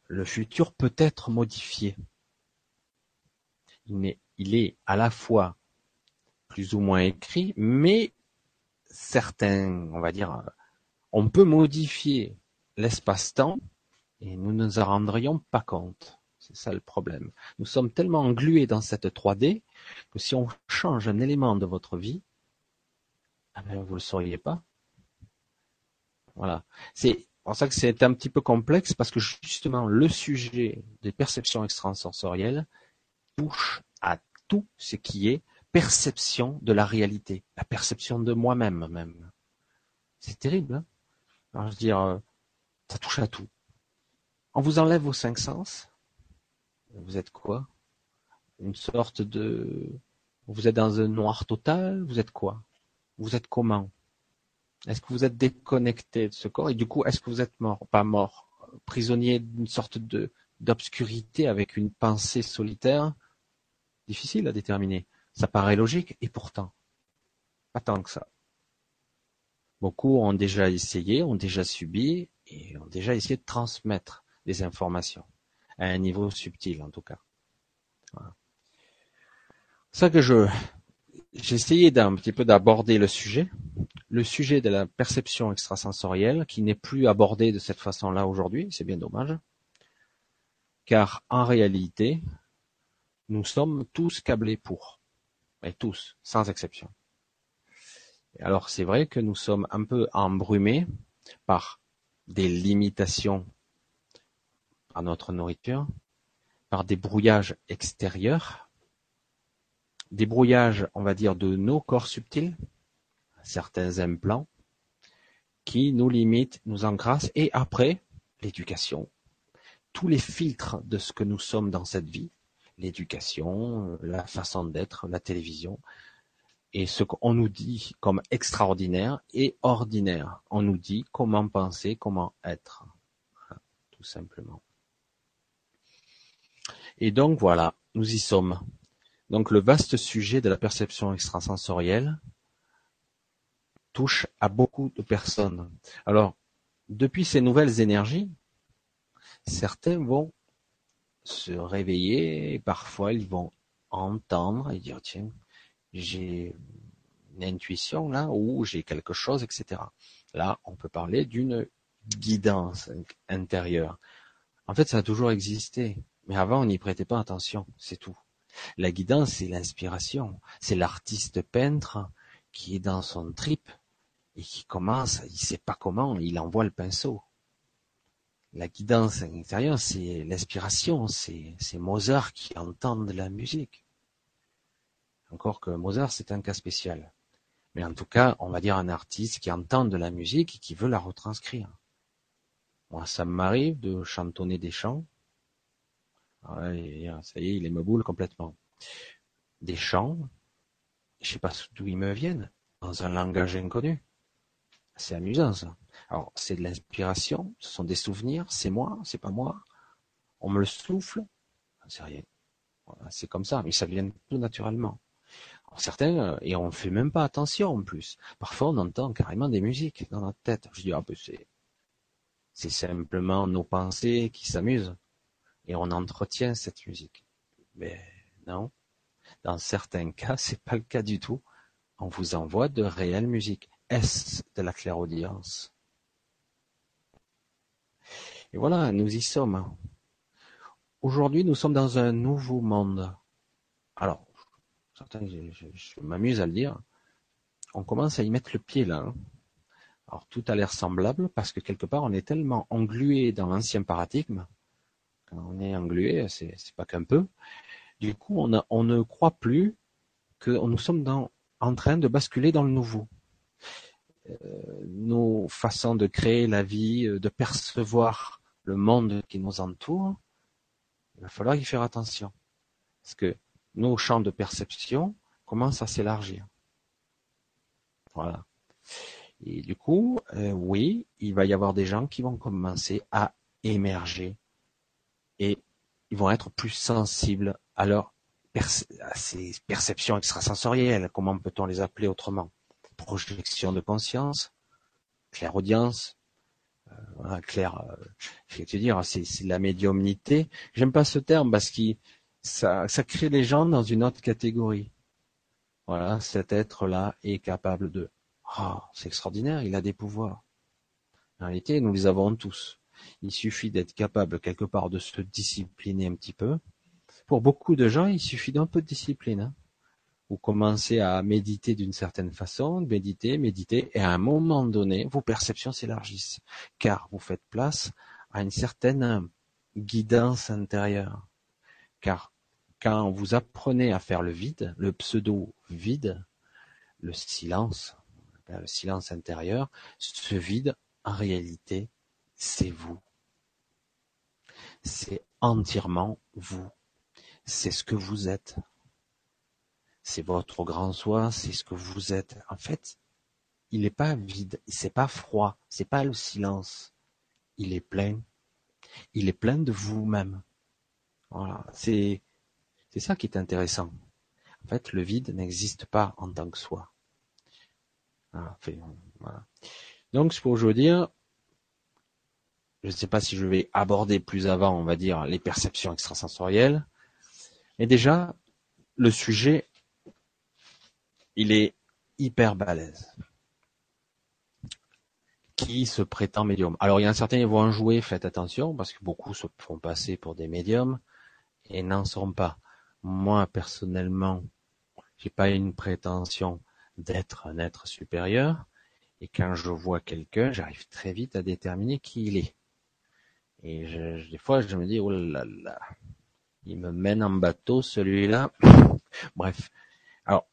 le futur peut être modifié il est, à la fois plus ou moins écrit, mais certains, on va dire, on peut modifier l'espace-temps et nous ne nous en rendrions pas compte. C'est ça le problème. Nous sommes tellement englués dans cette 3D que si on change un élément de votre vie, vous ne le sauriez pas. Voilà. C'est pour ça que c'est un petit peu complexe parce que justement le sujet des perceptions extrasensorielles, touche à tout ce qui est perception de la réalité, la perception de moi-même même. C'est terrible. Hein Alors, je veux dire, euh, ça touche à tout. On vous enlève vos cinq sens. Vous êtes quoi? Une sorte de... Vous êtes dans un noir total? Vous êtes quoi? Vous êtes comment? Est-ce que vous êtes déconnecté de ce corps? Et du coup, est-ce que vous êtes mort? Pas mort Prisonnier d'une sorte de d'obscurité avec une pensée solitaire? Difficile à déterminer. Ça paraît logique, et pourtant, pas tant que ça. Beaucoup ont déjà essayé, ont déjà subi, et ont déjà essayé de transmettre des informations, à un niveau subtil en tout cas. Voilà. Ça que je, j'ai essayé d'un petit peu d'aborder le sujet, le sujet de la perception extrasensorielle, qui n'est plus abordé de cette façon-là aujourd'hui, c'est bien dommage, car en réalité, nous sommes tous câblés pour. Et tous, sans exception. Alors c'est vrai que nous sommes un peu embrumés par des limitations à notre nourriture, par des brouillages extérieurs, des brouillages, on va dire, de nos corps subtils, certains implants, qui nous limitent, nous encrassent, et après, l'éducation, tous les filtres de ce que nous sommes dans cette vie, l'éducation, euh, la façon d'être, la télévision, et ce qu'on nous dit comme extraordinaire et ordinaire. On nous dit comment penser, comment être, tout simplement. Et donc voilà, nous y sommes. Donc le vaste sujet de la perception extrasensorielle touche à beaucoup de personnes. Alors, depuis ces nouvelles énergies, certains vont se réveiller et parfois ils vont entendre et dire tiens, j'ai une intuition là ou j'ai quelque chose, etc. Là, on peut parler d'une guidance intérieure. En fait, ça a toujours existé, mais avant, on n'y prêtait pas attention, c'est tout. La guidance, c'est l'inspiration, c'est l'artiste peintre qui est dans son trip et qui commence, il sait pas comment, il envoie le pinceau. La guidance intérieure, c'est l'inspiration, c'est, c'est Mozart qui entend de la musique. Encore que Mozart, c'est un cas spécial. Mais en tout cas, on va dire un artiste qui entend de la musique et qui veut la retranscrire. Moi, ça m'arrive de chantonner des chants. Ça y est, il est boule complètement. Des chants, je sais pas d'où ils me viennent, dans un langage inconnu. C'est amusant ça. Alors, c'est de l'inspiration, ce sont des souvenirs, c'est moi, c'est pas moi. On me le souffle, c'est rien. c'est comme ça, mais ça vient tout naturellement. certains, euh, et on ne fait même pas attention en plus. Parfois, on entend carrément des musiques dans notre tête. Je dis, ah ben c'est simplement nos pensées qui s'amusent. Et on entretient cette musique. Mais non. Dans certains cas, c'est pas le cas du tout. On vous envoie de réelles musiques. Est-ce de la clairaudience Et voilà, nous y sommes. Aujourd'hui, nous sommes dans un nouveau monde. Alors, certains, je, m'amuse à le dire. On commence à y mettre le pied là. Hein. Alors tout a l'air semblable parce que quelque part on est tellement englué dans l'ancien paradigme. On est englué, c'est, pas qu'un peu. Du coup, on, on ne croit plus que nous sommes en train de basculer dans le nouveau. Euh, nos façons de créer la vie, euh, de percevoir le monde qui nous entoure, il va falloir y faire attention. Parce que nos champs de perception commencent à s'élargir. Voilà. Et du coup, euh, oui, il va y avoir des gens qui vont commencer à émerger et ils vont être plus sensibles à, à ces perceptions extrasensorielles. Comment peut-on les appeler autrement? Projection de conscience, clairaudience, euh, voilà, clair, euh, je vais te dire, c'est, la médiumnité. J'aime pas ce terme parce que ça, ça crée les gens dans une autre catégorie. Voilà, cet être-là est capable de ah, c'est extraordinaire, il a des pouvoirs. En réalité, nous les avons tous. Il suffit d'être capable quelque part de se discipliner un petit peu. Pour beaucoup de gens, il suffit d'un peu de discipline. Hein. Vous commencez à méditer d'une certaine façon, méditer, méditer, et à un moment donné, vos perceptions s'élargissent, car vous faites place à une certaine guidance intérieure. Car quand vous apprenez à faire le vide, le pseudo vide, le silence, le silence intérieur, ce vide, en réalité, c'est vous. C'est entièrement vous. C'est ce que vous êtes. C'est votre grand soi, c'est ce que vous êtes. En fait, il n'est pas vide, c'est pas froid, c'est pas le silence. Il est plein. Il est plein de vous-même. Voilà, c'est ça qui est intéressant. En fait, le vide n'existe pas en tant que soi. Ah, Donc c'est pour je veux dire, je ne sais pas si je vais aborder plus avant, on va dire, les perceptions extrasensorielles. Mais déjà, le sujet, il est hyper balèze. Qui se prétend médium? Alors il y a un certain qui vont en jouer, faites attention, parce que beaucoup se font passer pour des médiums et n'en sont pas. Moi, personnellement, j'ai pas une prétention d'être un être supérieur, et quand je vois quelqu'un, j'arrive très vite à déterminer qui il est. Et je, des fois, je me dis, oh là là, il me mène en bateau, celui-là. Bref. Alors,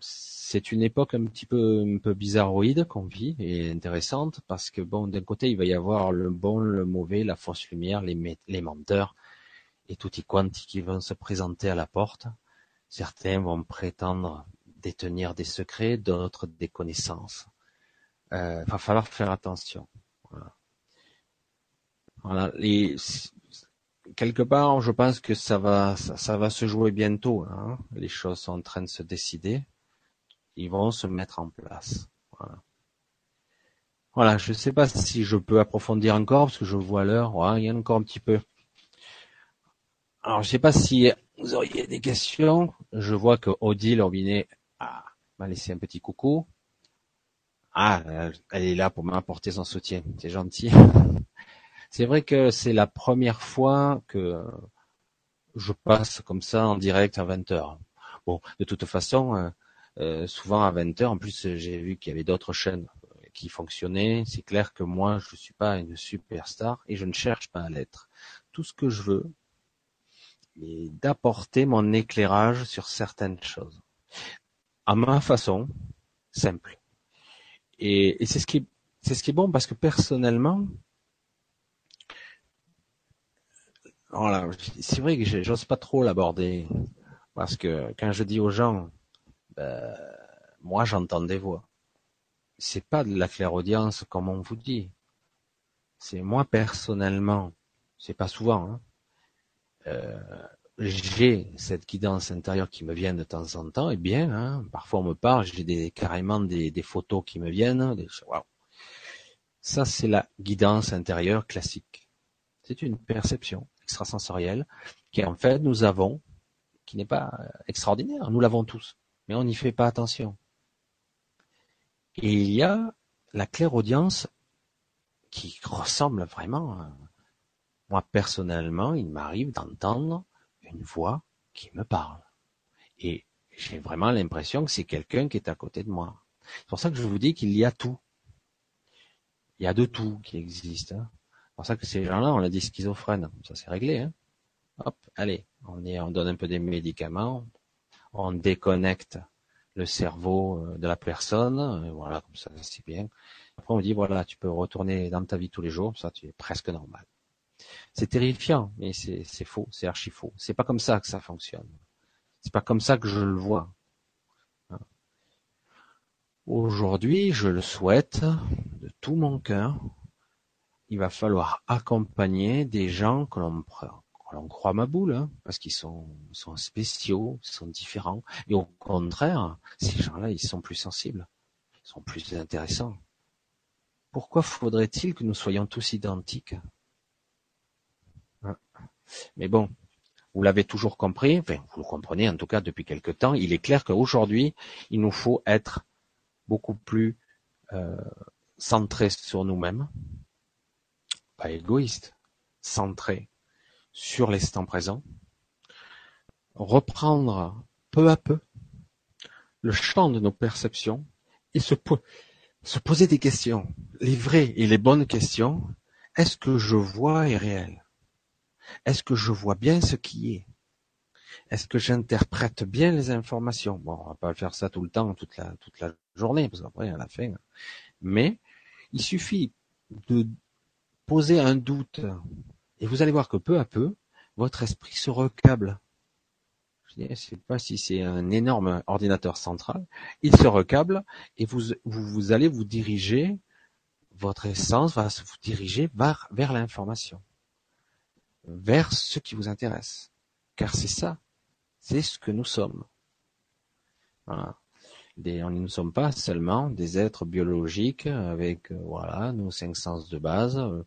c'est une époque un petit peu, un peu bizarroïde qu'on vit et intéressante parce que bon, d'un côté, il va y avoir le bon, le mauvais, la fausse lumière, les, menteurs et tout y quanti qui vont se présenter à la porte. Certains vont prétendre détenir des secrets, d'autres des connaissances. Euh, va falloir faire attention. Quelque part, je pense que ça va, se jouer bientôt. Hein. Les choses sont en train de se décider. Ils vont se mettre en place. Voilà. Voilà, je ne sais pas si je peux approfondir encore parce que je vois l'heure. il y a encore un petit peu. Alors, je ne sais pas si vous auriez des questions. Je vois que Odile Robinet m'a laissé un petit coucou. Ah, elle est là pour m'apporter son soutien. C'est gentil. C'est vrai que c'est la première fois que je passe comme ça en direct à 20 heures. Bon, de toute façon, euh, euh, souvent à 20 heures, en plus j'ai vu qu'il y avait d'autres chaînes qui fonctionnaient. C'est clair que moi, je ne suis pas une superstar et je ne cherche pas à l'être. Tout ce que je veux est d'apporter mon éclairage sur certaines choses. À ma façon, simple. Et, c'est c'est ce qui est bon parce que personnellement, voilà, c'est vrai que j'ose pas trop l'aborder parce que quand je dis aux gens, ben, moi j'entends des voix. C'est pas de la clairaudience comme on vous dit. C'est moi personnellement, c'est pas souvent. Hein, euh, j'ai cette guidance intérieure qui me vient de temps en temps, et bien, hein, parfois on me parle, j'ai des, carrément des, photos qui me viennent, des, Ça, c'est la guidance intérieure classique. C'est une perception extrasensorielle qui, en fait, nous avons, qui n'est pas extraordinaire, nous l'avons tous, mais on n'y fait pas attention. Et il y a la clairaudience qui ressemble vraiment, moi personnellement, il m'arrive d'entendre une voix qui me parle. Et j'ai vraiment l'impression que c'est quelqu'un qui est à côté de moi. C'est pour ça que je vous dis qu'il y a tout. Il y a de tout qui existe. Hein. C'est pour ça que ces gens-là, on l'a dit schizophrène. Ça c'est réglé. Hein. Hop, allez, on, donne un peu des médicaments, on déconnecte le cerveau euh, de la personne, voilà, comme ça c'est bien. Après on dit voilà, tu peux retourner dans ta vie tous les jours, ça tu es presque normal. C'est terrifiant, mais c'est faux, c'est archi faux. C'est pas comme ça que ça fonctionne. C'est pas comme ça que je le vois. Hein. Aujourd'hui, je le souhaite de tout mon cœur. Il va falloir accompagner des gens que l'on croit ma boule, hein, parce qu'ils sont, spéciaux, ils sont différents. Et au contraire, ces gens-là, ils sont plus sensibles, ils sont plus intéressants. Pourquoi faudrait-il que nous soyons tous identiques? Mais bon, vous l'avez toujours compris, vous le comprenez en tout cas depuis quelque temps, il est clair qu'aujourd'hui, il nous faut être beaucoup plus euh, centré sur nous-mêmes, pas égoïste, centré sur l'instant présent, reprendre peu à peu le champ de nos perceptions et se, se poser des questions, les vraies et les bonnes questions. Est-ce que je vois est réel? Est-ce que je vois bien ce qui est? Est-ce que j'interprète bien les informations? Bon, on va pas faire ça tout le temps, toute la, toute la journée, parce qu'après, à la fin. Mais il suffit de poser un doute, et vous allez voir que peu à peu, votre esprit se recable. Je ne sais pas si c'est un énorme ordinateur central. Il se recable et vous, vous, allez vous diriger, votre essence va se vous diriger vers, l'information vers ce qui vous intéresse. Car c'est ça, c'est ce que nous sommes. Voilà. nous ne sommes pas seulement des êtres biologiques avec euh, voilà nos cinq sens de base, euh,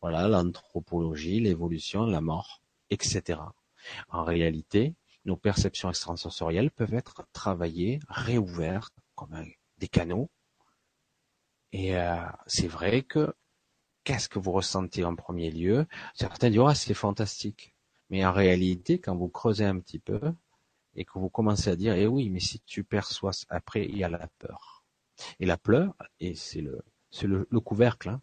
voilà l'anthropologie, l'évolution, la mort, etc. En réalité, nos perceptions extrasensorielles peuvent être travaillées, réouvertes comme des canaux. Et euh, c'est vrai que qu'est-ce que vous ressentez en premier lieu? Certains diront, ah, c'est fantastique. Mais en réalité, quand vous creusez un petit peu et que vous commencez à dire, eh oui, mais si tu perçois, après, il y a la peur. Et la peur, et c'est le, c'est le, couvercle. Hein.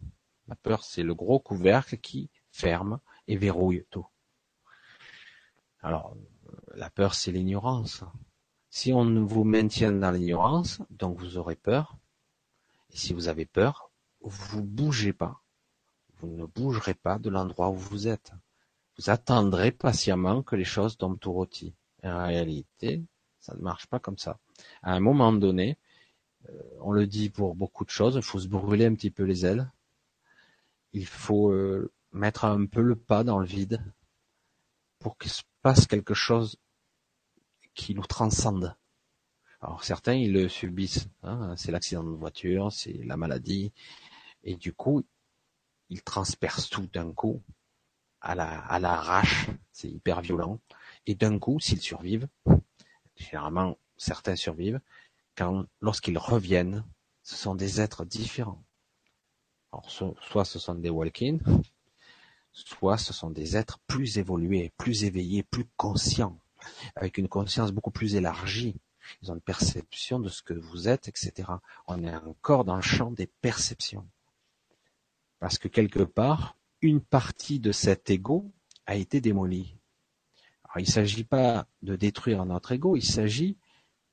La peur, c'est le gros couvercle qui ferme et verrouille tout. Alors, la peur, c'est l'ignorance. Si on vous maintient dans l'ignorance, donc vous aurez peur. Et si vous avez peur, vous bougez pas vous ne bougerez pas de l'endroit où vous êtes. Vous attendrez patiemment que les choses tombent tout rôti. En réalité, ça ne marche pas comme ça. À un moment donné, euh, on le dit pour beaucoup de choses, il faut se brûler un petit peu les ailes. Il faut euh, mettre un peu le pas dans le vide pour qu'il se passe quelque chose qui nous transcende. Alors certains, ils le subissent. Hein, c'est l'accident de voiture, c'est la maladie. Et du coup, ils transpercent tout d'un coup à la à l'arrache. C'est hyper violent. Et d'un coup, s'ils survivent, généralement certains survivent, lorsqu'ils reviennent, ce sont des êtres différents. Soit ce sont des walk-ins, soit ce sont des êtres plus évolués, plus éveillés, plus conscients, avec une conscience beaucoup plus élargie. Ils ont une perception de ce que vous êtes, etc. On est encore dans le champ des perceptions. Parce que quelque part, une partie de cet ego a été démolie. Alors, il ne s'agit pas de détruire notre ego, il s'agit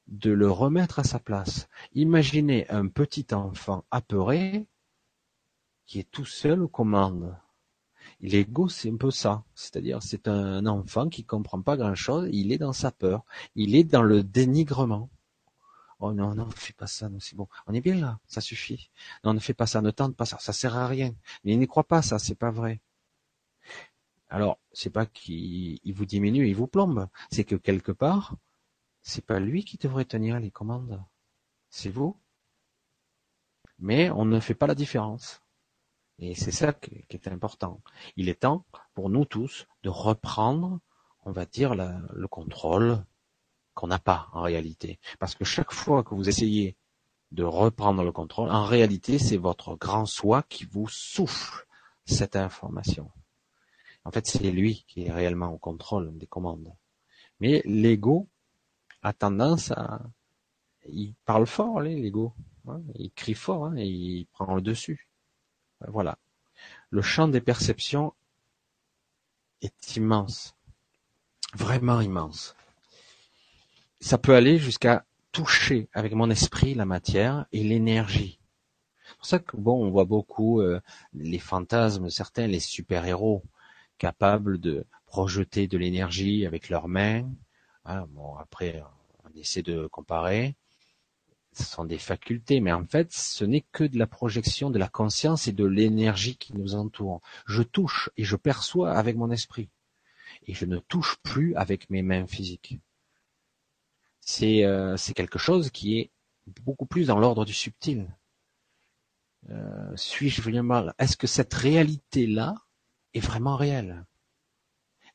de le remettre à sa place. Imaginez un petit enfant apeuré qui est tout seul aux commandes. L'ego, c'est un peu ça. C'est-à-dire, c'est un enfant qui comprend pas grand-chose. Il est dans sa peur. Il est dans le dénigrement. Oh non, non, ne fais pas ça, c'est bon. On est bien là, ça suffit. Non, ne fais pas ça, ne tente pas ça, ça sert à rien. Mais il n'y croit pas, ça, c'est pas vrai. Alors, c'est pas qu'il vous diminue, il vous plombe. C'est que quelque part, c'est pas lui qui devrait tenir les commandes. C'est vous. Mais on ne fait pas la différence. Et c'est ça qui est important. Il est temps pour nous tous de reprendre, on va dire, le contrôle qu'on n'a pas en réalité. Parce que chaque fois que vous essayez de reprendre le contrôle, en réalité, c'est votre grand soi qui vous souffle cette information. En fait, c'est lui qui est réellement au contrôle des commandes. Mais l'ego a tendance à... Il parle fort, l'ego. Hein, il crie fort, hein, et il prend le dessus. Voilà. Le champ des perceptions est immense. Vraiment immense. Ça peut aller jusqu'à toucher avec mon esprit la matière et l'énergie. C'est pour ça que bon, on voit beaucoup euh, les fantasmes, certains les super-héros capables de projeter de l'énergie avec leurs mains. bon, après, on essaie de comparer ce sont des facultés, mais en fait, ce n'est que de la projection de la conscience et de l'énergie qui nous entoure. Je touche et je perçois avec mon esprit. Et je ne touche plus avec mes mains physiques. C'est euh, quelque chose qui est beaucoup plus dans l'ordre du subtil. Euh, Suis-je vraiment mal Est-ce que cette réalité-là est vraiment réelle?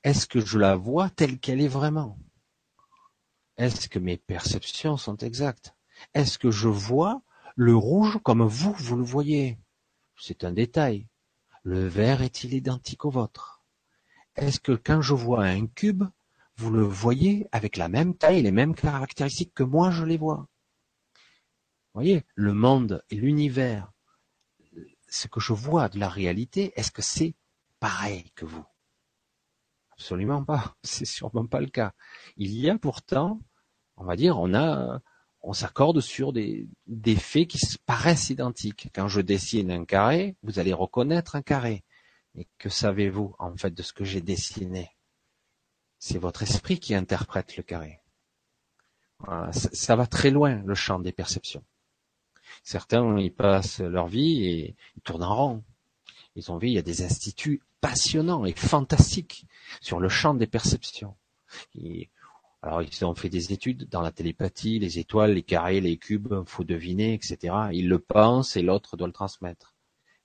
Est-ce que je la vois telle qu'elle est vraiment? Est-ce que mes perceptions sont exactes? Est-ce que je vois le rouge comme vous, vous le voyez? C'est un détail. Le vert est-il identique au vôtre? Est-ce que quand je vois un cube, vous le voyez avec la même taille, les mêmes caractéristiques que moi je les vois? Vous voyez, le monde et l'univers, ce que je vois de la réalité, est-ce que c'est pareil que vous? Absolument pas. C'est sûrement pas le cas. Il y a pourtant, on va dire, on a on s'accorde sur des, faits qui paraissent identiques. Quand je dessine un carré, vous allez reconnaître un carré. Mais que savez-vous en fait de ce que j'ai dessiné? C'est votre esprit qui interprète le carré. ça, va très loin le champ des perceptions. Certains, ils passent leur vie et ils tournent en rond. Ils ont vu, il y a des instituts passionnants et fantastiques sur le champ des perceptions. Alors ils ont fait des études dans la télépathie, les étoiles, les carrés, les cubes, faut deviner, etc. Ils le pensent et l'autre doit le transmettre.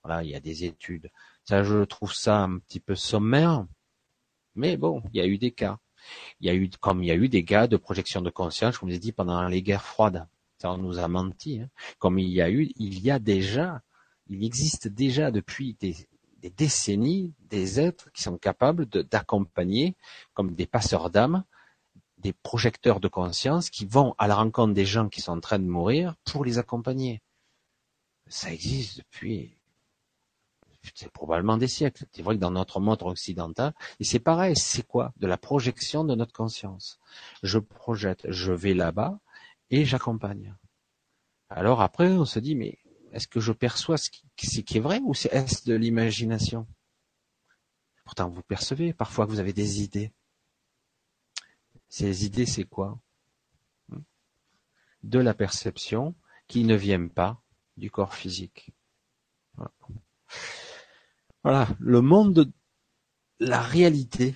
Voilà, il y a des études. Ça, je trouve ça un petit peu sommaire, mais bon, il y a eu des cas. Il y a eu, comme il y a eu des cas de projection de conscience, comme je vous ai dit, pendant les guerres froides. Ça, on nous a menti. Hein. Comme il y a eu, il y a déjà, il existe déjà depuis des, des décennies des êtres qui sont capables d'accompagner, comme des passeurs d'âmes, des projecteurs de conscience qui vont à la rencontre des gens qui sont en train de mourir pour les accompagner. Ça existe depuis probablement des siècles. C'est vrai que dans notre monde occidental, et c'est pareil, c'est quoi? De la projection de notre conscience. Je projette, je vais là-bas et j'accompagne. Alors après, on se dit, mais est-ce que je perçois ce qui, ce qui est vrai ou est-ce de l'imagination? Pourtant, vous percevez parfois que vous avez des idées. Ces idées, c'est quoi De la perception qui ne viennent pas du corps physique. Voilà. le monde de la réalité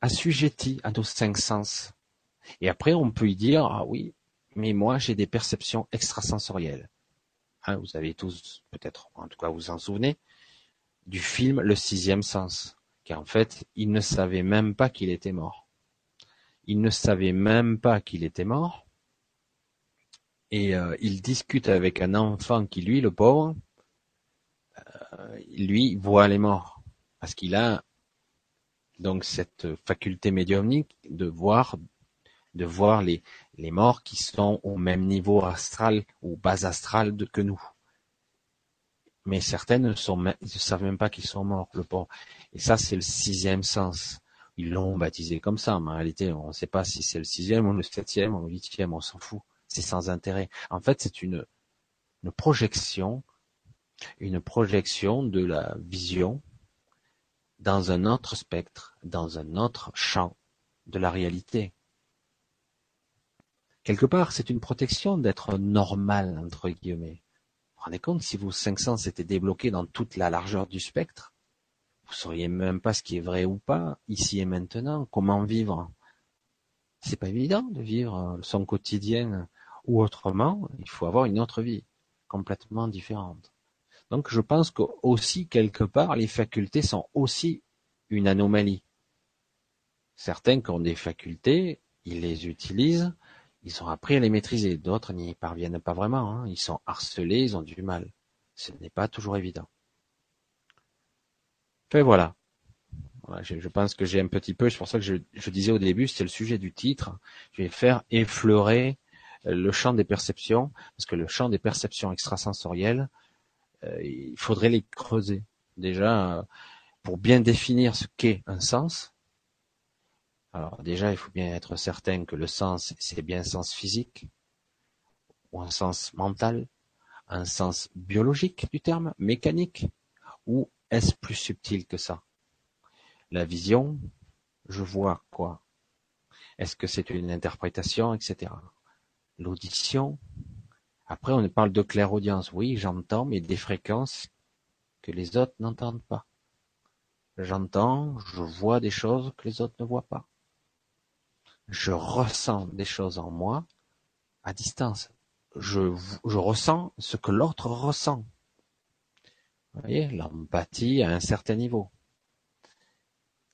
assujetti à nos cinq sens. Et après, on peut y dire, ah oui, mais moi, j'ai des perceptions extrasensorielles. Hein, vous avez tous, peut-être, en tout cas, vous en souvenez, du film Le sixième sens, car en fait, il ne savait même pas qu'il était mort. Il ne savait même pas qu'il était mort, et euh, il discute avec un enfant qui, lui, le pauvre, euh, lui, voit les morts, parce qu'il a donc cette faculté médiumnique de voir de voir les, les morts qui sont au même niveau astral ou bas astral que nous. Mais certaines ne, sont, ne savent même pas qu'ils sont morts, le pauvre. Et ça, c'est le sixième sens. Ils l'ont baptisé comme ça, mais en réalité, on ne sait pas si c'est le sixième ou le septième ou le huitième, on s'en fout. C'est sans intérêt. En fait, c'est une, une projection, une projection de la vision dans un autre spectre, dans un autre champ de la réalité. Quelque part, c'est une protection d'être normal, entre guillemets. Vous vous rendez compte, si vos cinq sens étaient débloqués dans toute la largeur du spectre, vous sauriez même pas ce qui est vrai ou pas, ici et maintenant, comment vivre. C'est pas évident de vivre son quotidien ou autrement, il faut avoir une autre vie, complètement différente. Donc je pense que aussi quelque part les facultés sont aussi une anomalie. Certains qui ont des facultés, ils les utilisent, ils ont appris à les maîtriser. D'autres n'y parviennent pas vraiment. Hein. Ils sont harcelés, ils ont du mal. Ce n'est pas toujours évident. Voilà. je, pense que j'ai un petit peu, c'est pour ça que je, disais au début, c'est le sujet du titre. Je vais faire effleurer euh, le champ des perceptions, parce que le champ des perceptions extrasensorielles, euh, il faudrait les creuser. Déjà, euh, pour bien définir ce qu'est un sens, alors déjà, il faut bien être certain que le sens, c'est bien un sens physique, ou un sens mental, un sens biologique du terme, mécanique, ou est-ce plus subtil que ça? La vision, je vois quoi? Est-ce que c'est une interprétation, etc. L'audition, après on parle de clairaudience, oui j'entends, mais des fréquences que les autres n'entendent pas. J'entends, je vois des choses que les autres ne voient pas je ressens des choses en moi à distance. Je, je ressens ce que l'autre ressent. Vous voyez, l'empathie à un certain niveau.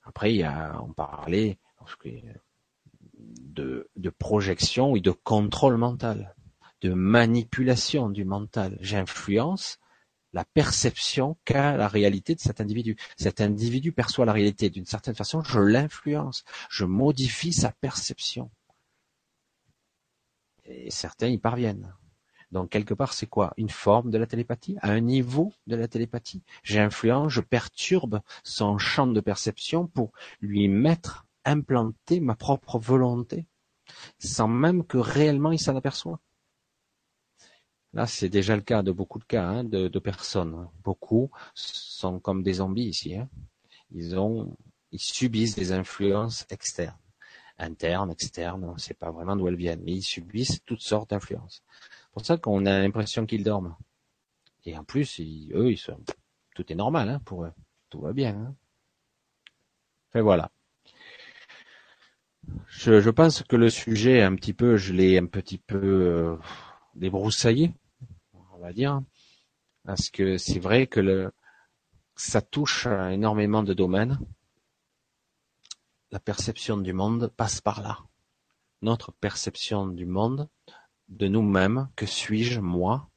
Après, il y a, on parlait de, de projection et de contrôle mental, de manipulation du mental. J'influence la perception qu'a la réalité de cet individu. Cet individu perçoit la réalité d'une certaine façon, je l'influence, je modifie sa perception. Et certains y parviennent. Donc quelque part, c'est quoi? Une forme de la télépathie, à un niveau de la télépathie? J'influence, je perturbe son champ de perception pour lui mettre, implanter ma propre volonté, sans même que réellement il s'en aperçoit. Là, c'est déjà le cas de beaucoup de cas hein, de, personnes. Beaucoup sont comme des zombies ici. Hein. Ils ont, ils subissent des influences externes, internes, externes. On ne sait pas vraiment d'où elles viennent, mais ils subissent toutes sortes d'influences. C'est pour ça qu'on a l'impression qu'ils dorment. Et en plus, eux, ils sont, tout est normal hein, pour eux. Tout va bien. Hein. Et voilà. Je, pense que le sujet, un petit peu, je l'ai un petit peu euh, débroussaillé, on va dire, parce que c'est vrai que ça touche énormément de domaines. La perception du monde passe par là. Notre perception du monde, de nous-mêmes, que suis-je, moi?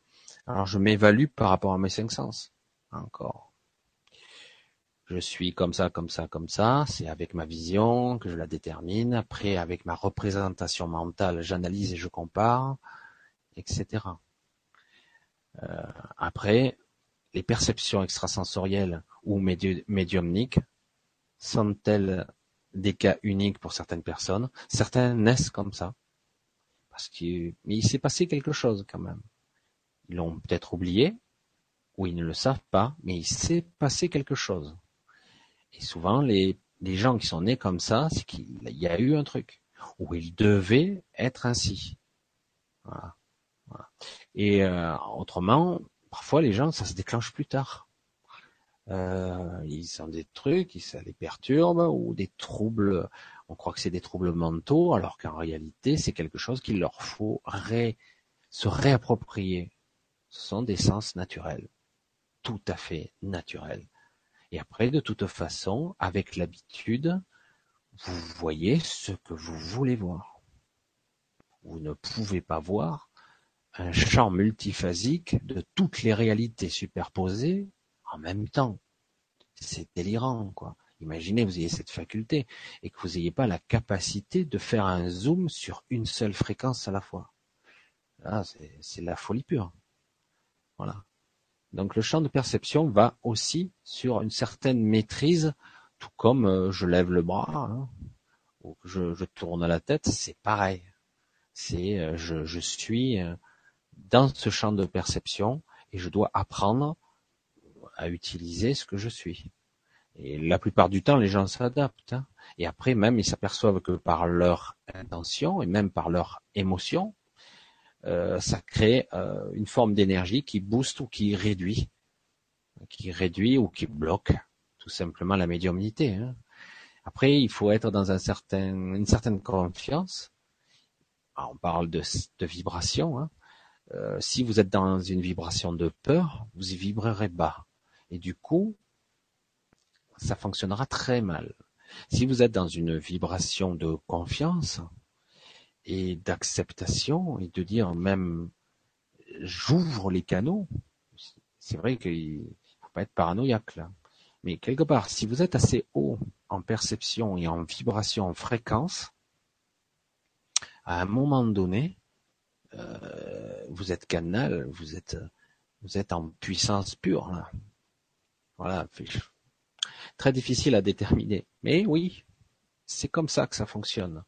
Alors je m'évalue par rapport à mes cinq sens. Encore. Je suis comme ça, comme ça, comme ça. C'est avec ma vision que je la détermine. Après, avec ma représentation mentale, j'analyse et je compare etc. Euh, après, les perceptions extrasensorielles ou médiumniques sont-elles des cas uniques pour certaines personnes? Certains naissent comme ça. Parce qu'il il s'est passé quelque chose quand même. Ils l'ont peut-être oublié, ou ils ne le savent pas, mais il s'est passé quelque chose. Et souvent, les, gens qui sont nés comme ça, c'est qu'il y a eu un truc, ou ils devaient être ainsi. Voilà. Et euh, autrement, parfois les gens, ça se déclenche plus tard. euh, ils ont des trucs, ça les perturbe, ou des troubles, on croit que c'est des troubles mentaux, alors qu'en réalité, c'est quelque chose qu'il leur faut se réapproprier. Ce sont des sens naturels, tout à fait naturels. Et après, de toute façon, avec l'habitude, vous voyez ce que vous voulez voir. Vous ne pouvez pas voir un champ multiphasique de toutes les réalités superposées en même temps. C'est délirant, quoi. Imaginez, vous ayez cette faculté et que vous n'ayez pas la capacité de faire un zoom sur une seule fréquence à la fois. Là, c'est la folie pure. Voilà. Donc le champ de perception va aussi sur une certaine maîtrise, tout comme euh, je lève le bras hein, ou que je, tourne la tête, c'est pareil. C'est euh, je, je suis euh, dans ce champ de perception et je dois apprendre à utiliser ce que je suis. Et la plupart du temps, les gens s'adaptent. Hein. Et après, même, ils s'aperçoivent que par leur intention et même par leur émotion, euh, ça crée euh, une forme d'énergie qui booste ou qui réduit, qui réduit ou qui bloque tout simplement la médiumnité. Hein. Après, il faut être dans un certain, une certaine confiance. Ah, on parle de, de vibration. Hein. Euh, si vous êtes dans une vibration de peur, vous y vibrerez bas. Et du coup, ça fonctionnera très mal. Si vous êtes dans une vibration de confiance et d'acceptation et de dire même j'ouvre les canaux, c'est vrai qu'il faut pas être paranoïaque là. Mais quelque part, si vous êtes assez haut en perception et en vibration, en fréquence, à un moment donné, euh, vous êtes canal, vous êtes, vous êtes en puissance pure là. Voilà, très difficile à déterminer. Mais oui, c'est comme ça que ça fonctionne.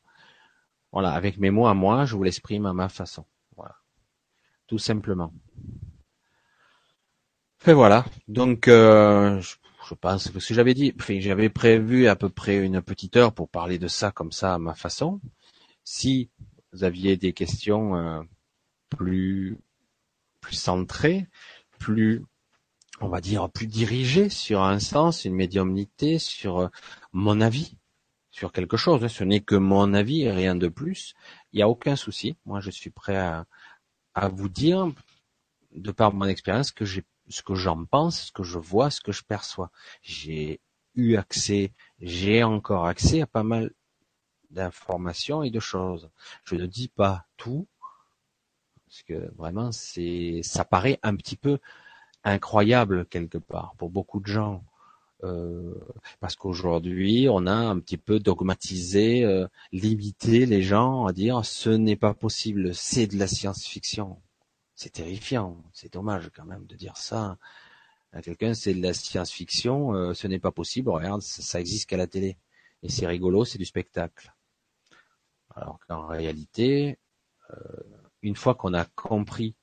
Voilà, avec mes mots à moi, je vous l'exprime à ma façon. Voilà, tout simplement. Et voilà. Donc, euh, je, pense que ce que j'avais dit, j'avais prévu à peu près une petite heure pour parler de ça comme ça à ma façon. Si vous aviez des questions euh, plus plus centrées, plus on va dire plus dirigées sur un sens, une médiumnité, sur euh, mon avis, sur quelque chose. Ce n'est que mon avis rien de plus. Il n'y a aucun souci. Moi, je suis prêt à, à vous dire, de par mon expérience, que j'ai, ce que j'en pense, ce que je vois, ce que je perçois. J'ai eu accès, j'ai encore accès à pas mal d'informations et de choses. Je ne dis pas tout, parce que vraiment c'est ça paraît un petit peu incroyable quelque part pour beaucoup de gens. Euh, parce qu'aujourd'hui, on a un petit peu dogmatisé, euh, limité les gens à dire ce n'est pas possible, c'est de la science-fiction. C'est terrifiant, c'est dommage quand même de dire ça à quelqu'un, c'est de la science-fiction, euh, ce n'est pas possible, regarde, ça, ça existe qu'à la télé. Et c'est rigolo, c'est du spectacle. Alors qu'en réalité, une fois qu'on a compris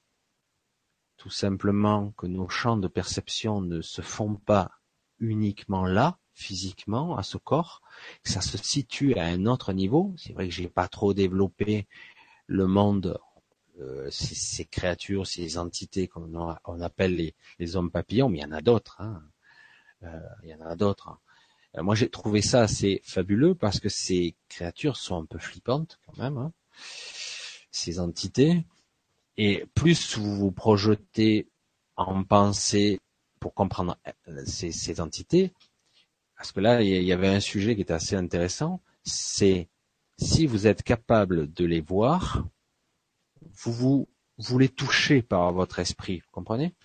tout simplement que nos champs de perception ne se font pas uniquement là, physiquement, à ce corps, que ça se situe à un autre niveau. C'est vrai que j'ai pas trop développé le monde, euh, ces, créatures, ces entités qu'on on appelle les, hommes papillons, mais il y en a d'autres. Hein. Euh, il y en a d'autres. Hein. Euh, moi, j'ai trouvé ça assez fabuleux parce que ces créatures sont un peu flippantes quand même. Hein ces entités, et plus vous vous projetez en pensée pour comprendre euh, ces, entités, parce que là, il y avait un sujet qui était assez intéressant, c'est si vous êtes capable de les voir, vous, vous, vous les touchez par votre esprit, vous comprenez?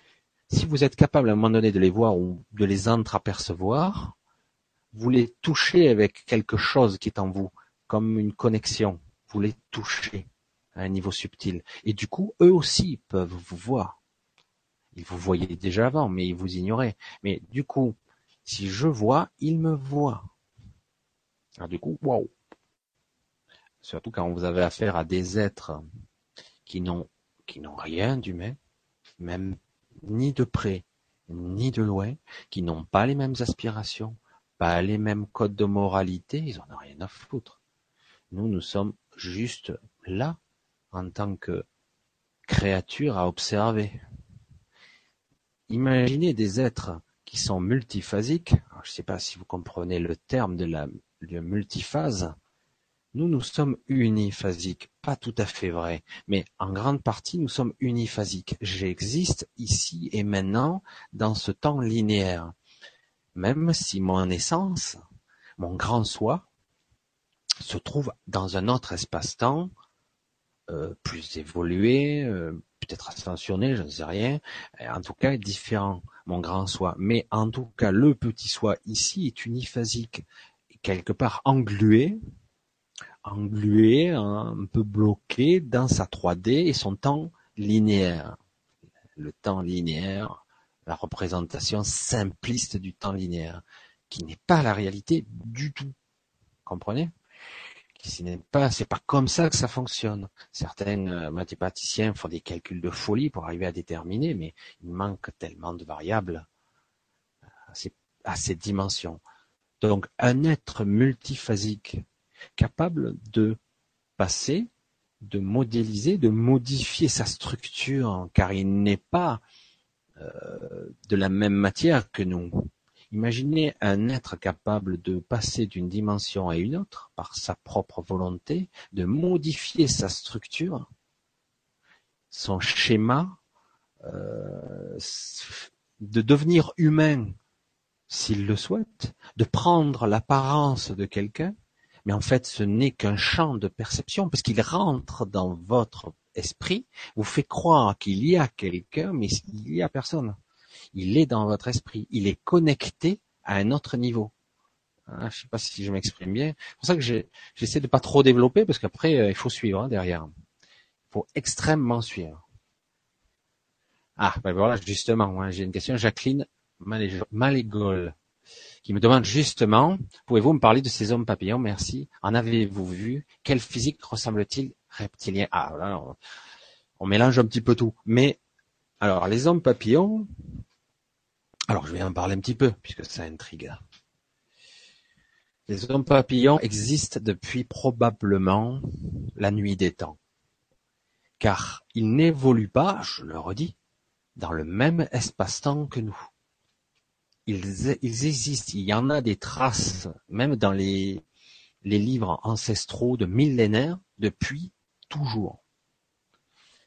Si vous êtes capable à un moment donné de les voir ou de les entreapercevoir, vous les touchez avec quelque chose qui est en vous, comme une connexion, vous les touchez à un niveau subtil. Et du coup, eux aussi peuvent vous voir. Ils vous voyaient déjà avant, mais ils vous ignoraient. Mais du coup, si je vois, ils me voient. Alors du coup, waouh. Surtout quand vous avez affaire à des êtres qui n'ont qui n'ont rien d'humain, même ni de près ni de loin, qui n'ont pas les mêmes aspirations, pas les mêmes codes de moralité, ils en ont rien à foutre. Nous, nous sommes juste là en tant que créature à observer. Imaginez des êtres qui sont multiphasiques. je ne sais pas si vous comprenez le terme de la multiphase. Nous, nous sommes uniphasiques. Pas tout à fait vrai. Mais en grande partie, nous sommes uniphasiques. J'existe ici et maintenant dans ce temps linéaire. Même si mon essence, mon grand soi, se trouve dans un autre espace-temps, euh, plus évolué, euh, peut-être ascensionné, je ne sais rien, en tout cas différent, mon grand soi. Mais en tout cas, le petit soi ici est uniphasique, quelque part englué, englué, un peu bloqué dans sa 3D et son temps linéaire. Le temps linéaire, la représentation simpliste du temps linéaire, qui n'est pas la réalité du tout. Comprenez? Ce n'est pas, c'est pas comme ça que ça fonctionne. Certains euh, mathématiciens font des calculs de folie pour arriver à déterminer, mais il manque tellement de variables à ces dimensions. Donc, un être multiphasique capable de passer, de modéliser, de modifier sa structure, car il n'est pas euh, de la même matière que nous. Imaginez un être capable de passer d'une dimension à une autre par sa propre volonté, de modifier sa structure, son schéma, euh, de devenir humain s'il le souhaite, de prendre l'apparence de quelqu'un, mais en fait ce n'est qu'un champ de perception, parce qu'il rentre dans votre esprit, vous fait croire qu'il y a quelqu'un, mais il n'y a personne. Il est dans votre esprit, il est connecté à un autre niveau. Hein, je ne sais pas si je m'exprime bien. C'est pour ça que j'essaie de pas trop développer, parce qu'après euh, il faut suivre hein, derrière. Il faut extrêmement suivre. Ah, ben voilà, justement, hein, j'ai une question. Jacqueline Malégol qui me demande justement, pouvez-vous me parler de ces hommes papillons? Merci. En avez-vous vu? Quel physique ressemble-t-il? Reptilien Ah, là, on, mélange un petit peu tout. Mais, alors, les hommes papillons, alors je vais en parler un petit peu, puisque ça intrigue. Les hommes papillons existent depuis probablement la nuit des temps. Car ils n'évoluent pas, je le redis, dans le même espace-temps que nous ils, existent, il y en a des traces, même dans les, livres ancestraux de millénaires, depuis toujours.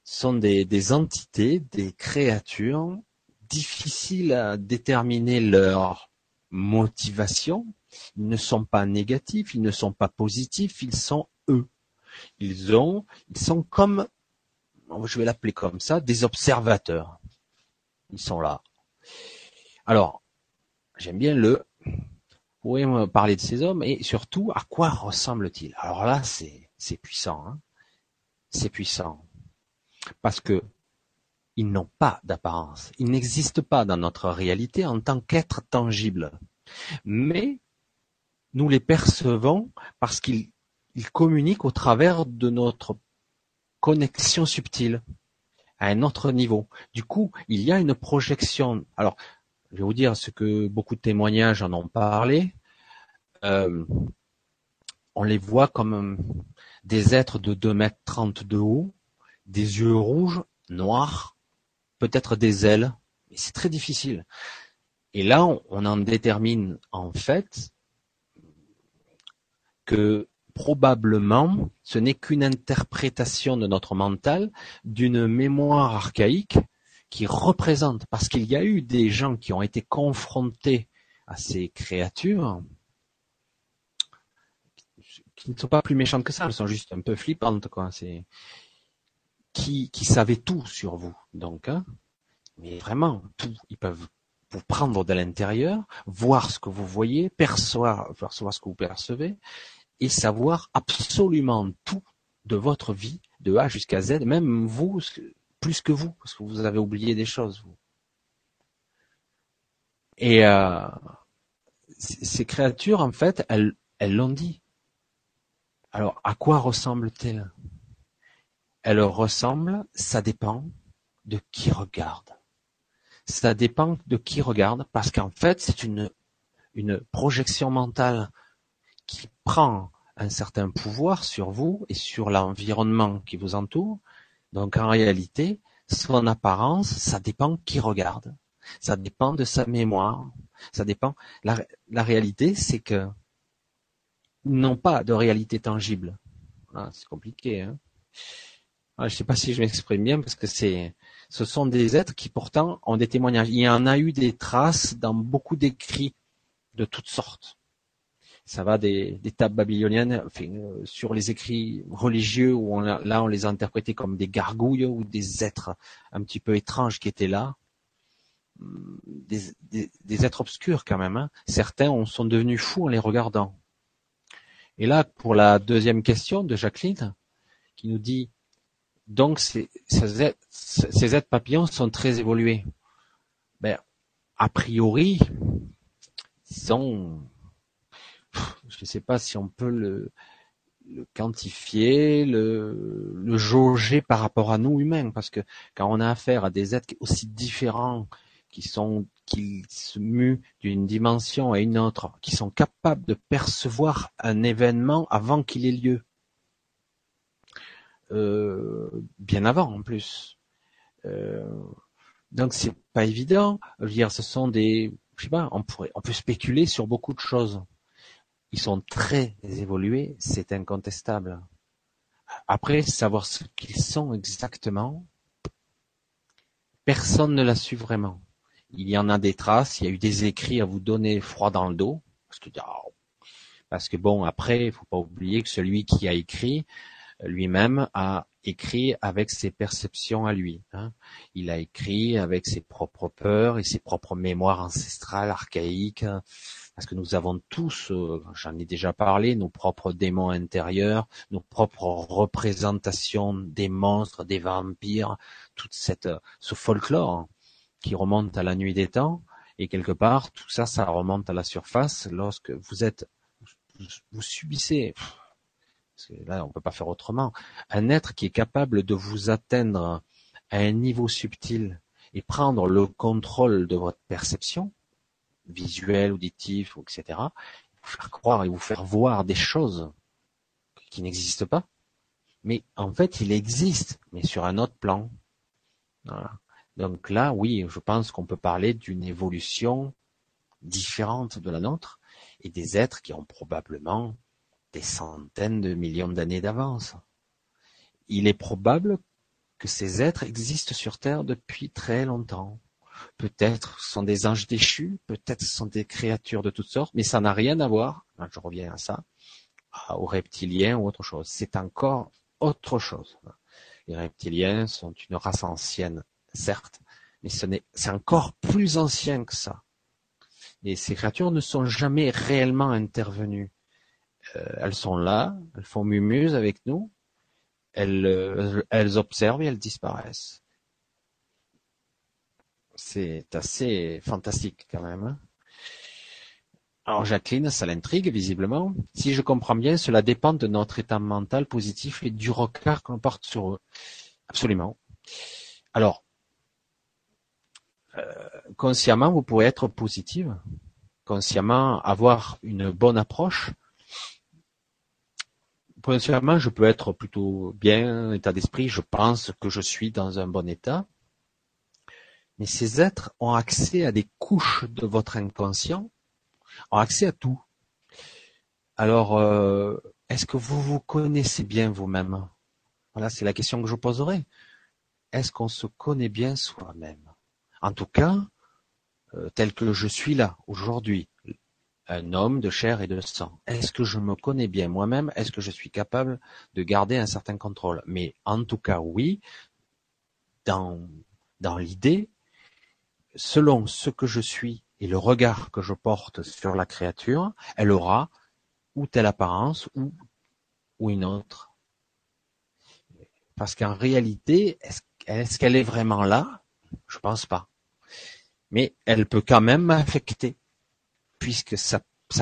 Ce sont des entités, des créatures difficiles à déterminer leur motivation. Ils ne sont pas négatifs, ils ne sont pas positifs, ils sont eux. Ils ont, ils sont comme, je vais l'appeler comme ça, des observateurs. Ils sont là. Alors, j'aime bien le. Vous pouvez me parler de ces hommes et surtout à quoi ressemblent-ils Alors là, c'est c'est puissant, hein c'est puissant parce que ils n'ont pas d'apparence, ils n'existent pas dans notre réalité en tant qu'êtres tangibles, mais nous les percevons parce qu'ils ils communiquent au travers de notre connexion subtile à un autre niveau. Du coup, il y a une projection. Alors, je vais vous dire ce que beaucoup de témoignages en ont parlé. Euh, on les voit comme des êtres de 2 mètres 30 de haut, des yeux rouges, noirs, peut-être des ailes, mais c'est très difficile. Et là, on, en détermine en fait que probablement ce n'est qu'une interprétation de notre mental d'une mémoire archaïque qui représente, parce qu'il y a eu des gens qui ont été confrontés à ces créatures, qui ne sont pas plus méchantes que ça, elles sont juste un peu flippantes, quoi. Qui, qui savaient tout sur vous, donc, hein. mais vraiment tout. Ils peuvent vous prendre de l'intérieur, voir ce que vous voyez, percevoir, percevoir ce que vous percevez, et savoir absolument tout de votre vie, de A jusqu'à Z, même vous, plus que vous, parce que vous avez oublié des choses, vous. Et euh, ces créatures, en fait, elles elles l'ont dit. Alors, à quoi ressemblent-elles Elles ressemblent, ça dépend de qui regarde. Ça dépend de qui regarde, parce qu'en fait, c'est une, une projection mentale qui prend un certain pouvoir sur vous et sur l'environnement qui vous entoure, donc en réalité, son apparence, ça dépend qui regarde. Ça dépend de sa mémoire. Ça dépend. La, la réalité, c'est que n'ont pas de réalité tangible. Ah, c'est compliqué. Hein je ne sais pas si je m'exprime bien parce que c'est, ce sont des êtres qui pourtant ont des témoignages. Il y en a eu des traces dans beaucoup d'écrits de toutes sortes. Ça va des, tables babyloniennes enfin, euh, sur les écrits religieux où on, là on les a interprétés comme des gargouilles ou des êtres un petit peu étranges qui étaient là. Des, des, êtres obscurs quand même. Hein. Certains on, sont devenus fous en les regardant. Et là, pour la deuxième question de Jacqueline, qui nous dit donc ces, êtres papillons sont très évolués. Ben, a priori, sont, je ne sais pas si on peut le, le quantifier, le, le jauger par rapport à nous humains, parce que quand on a affaire à des êtres aussi différents, qui sont qui se muent d'une dimension à une autre, qui sont capables de percevoir un événement avant qu'il ait lieu, euh, bien avant en plus. Euh, donc c'est pas évident. Je veux dire, ce sont des je sais pas, on pourrait, on peut spéculer sur beaucoup de choses. Ils sont très évolués, c'est incontestable. Après, savoir ce qu'ils sont exactement, personne ne l'a su vraiment. Il y en a des traces, il y a eu des écrits à vous donner froid dans le dos, parce que, oh, parce que bon, après, il faut pas oublier que celui qui a écrit, lui-même a écrit avec ses perceptions à lui. Hein. Il a écrit avec ses propres peurs et ses propres mémoires ancestrales, archaïques, parce que nous avons tous, euh, j'en ai déjà parlé, nos propres démons intérieurs, nos propres représentations des monstres, des vampires, toute cette ce folklore qui remonte à la nuit des temps. Et quelque part, tout ça, ça remonte à la surface lorsque vous êtes, vous subissez parce que là on peut pas faire autrement, un être qui est capable de vous atteindre à un niveau subtil et prendre le contrôle de votre perception, visuelle, auditive, etc., vous faire croire et vous faire voir des choses qui n'existent pas, mais en fait il existe, mais sur un autre plan. Donc là, oui, je pense qu'on peut parler d'une évolution différente de la nôtre et des êtres qui ont probablement des centaines de millions d'années d'avance. Il est probable que ces êtres existent sur Terre depuis très longtemps. Peut-être sont des anges déchus, peut-être sont des créatures de toutes sortes, mais ça n'a rien à voir, je reviens à ça, aux reptiliens ou autre chose. C'est encore autre chose. Les reptiliens sont une race ancienne, certes, mais ce n'est, c'est encore plus ancien que ça. Et ces créatures ne sont jamais réellement intervenues. Euh, elles sont là, elles font mumuse avec nous, elles, euh, elles observent et elles disparaissent. C'est assez fantastique quand même. Hein. Alors Jacqueline, ça l'intrigue visiblement. Si je comprends bien, cela dépend de notre état mental positif et du regard qu'on porte sur eux. Absolument. Alors, euh, consciemment, vous pourrez être positive, consciemment avoir une bonne approche, Potentiellement, je peux être plutôt bien, état d'esprit, je pense que je suis dans un bon état. Mais ces êtres ont accès à des couches de votre inconscient, ont accès à tout. Alors, euh, est-ce que vous vous connaissez bien vous-même? Voilà, c'est la question que je poserai. Est-ce qu'on se connaît bien soi-même? En tout cas, euh, tel que je suis là aujourd'hui, un homme de chair et de sang. Est-ce que je me connais bien moi-même? Est-ce que je suis capable de garder un certain contrôle? Mais en tout cas, oui, dans, dans l'idée, selon ce que je suis et le regard que je porte sur la créature, elle aura ou telle apparence ou, ou une autre. Parce qu'en réalité, est-ce qu'elle est vraiment là? Je pense pas. Mais elle peut quand même m'affecter puisque sa,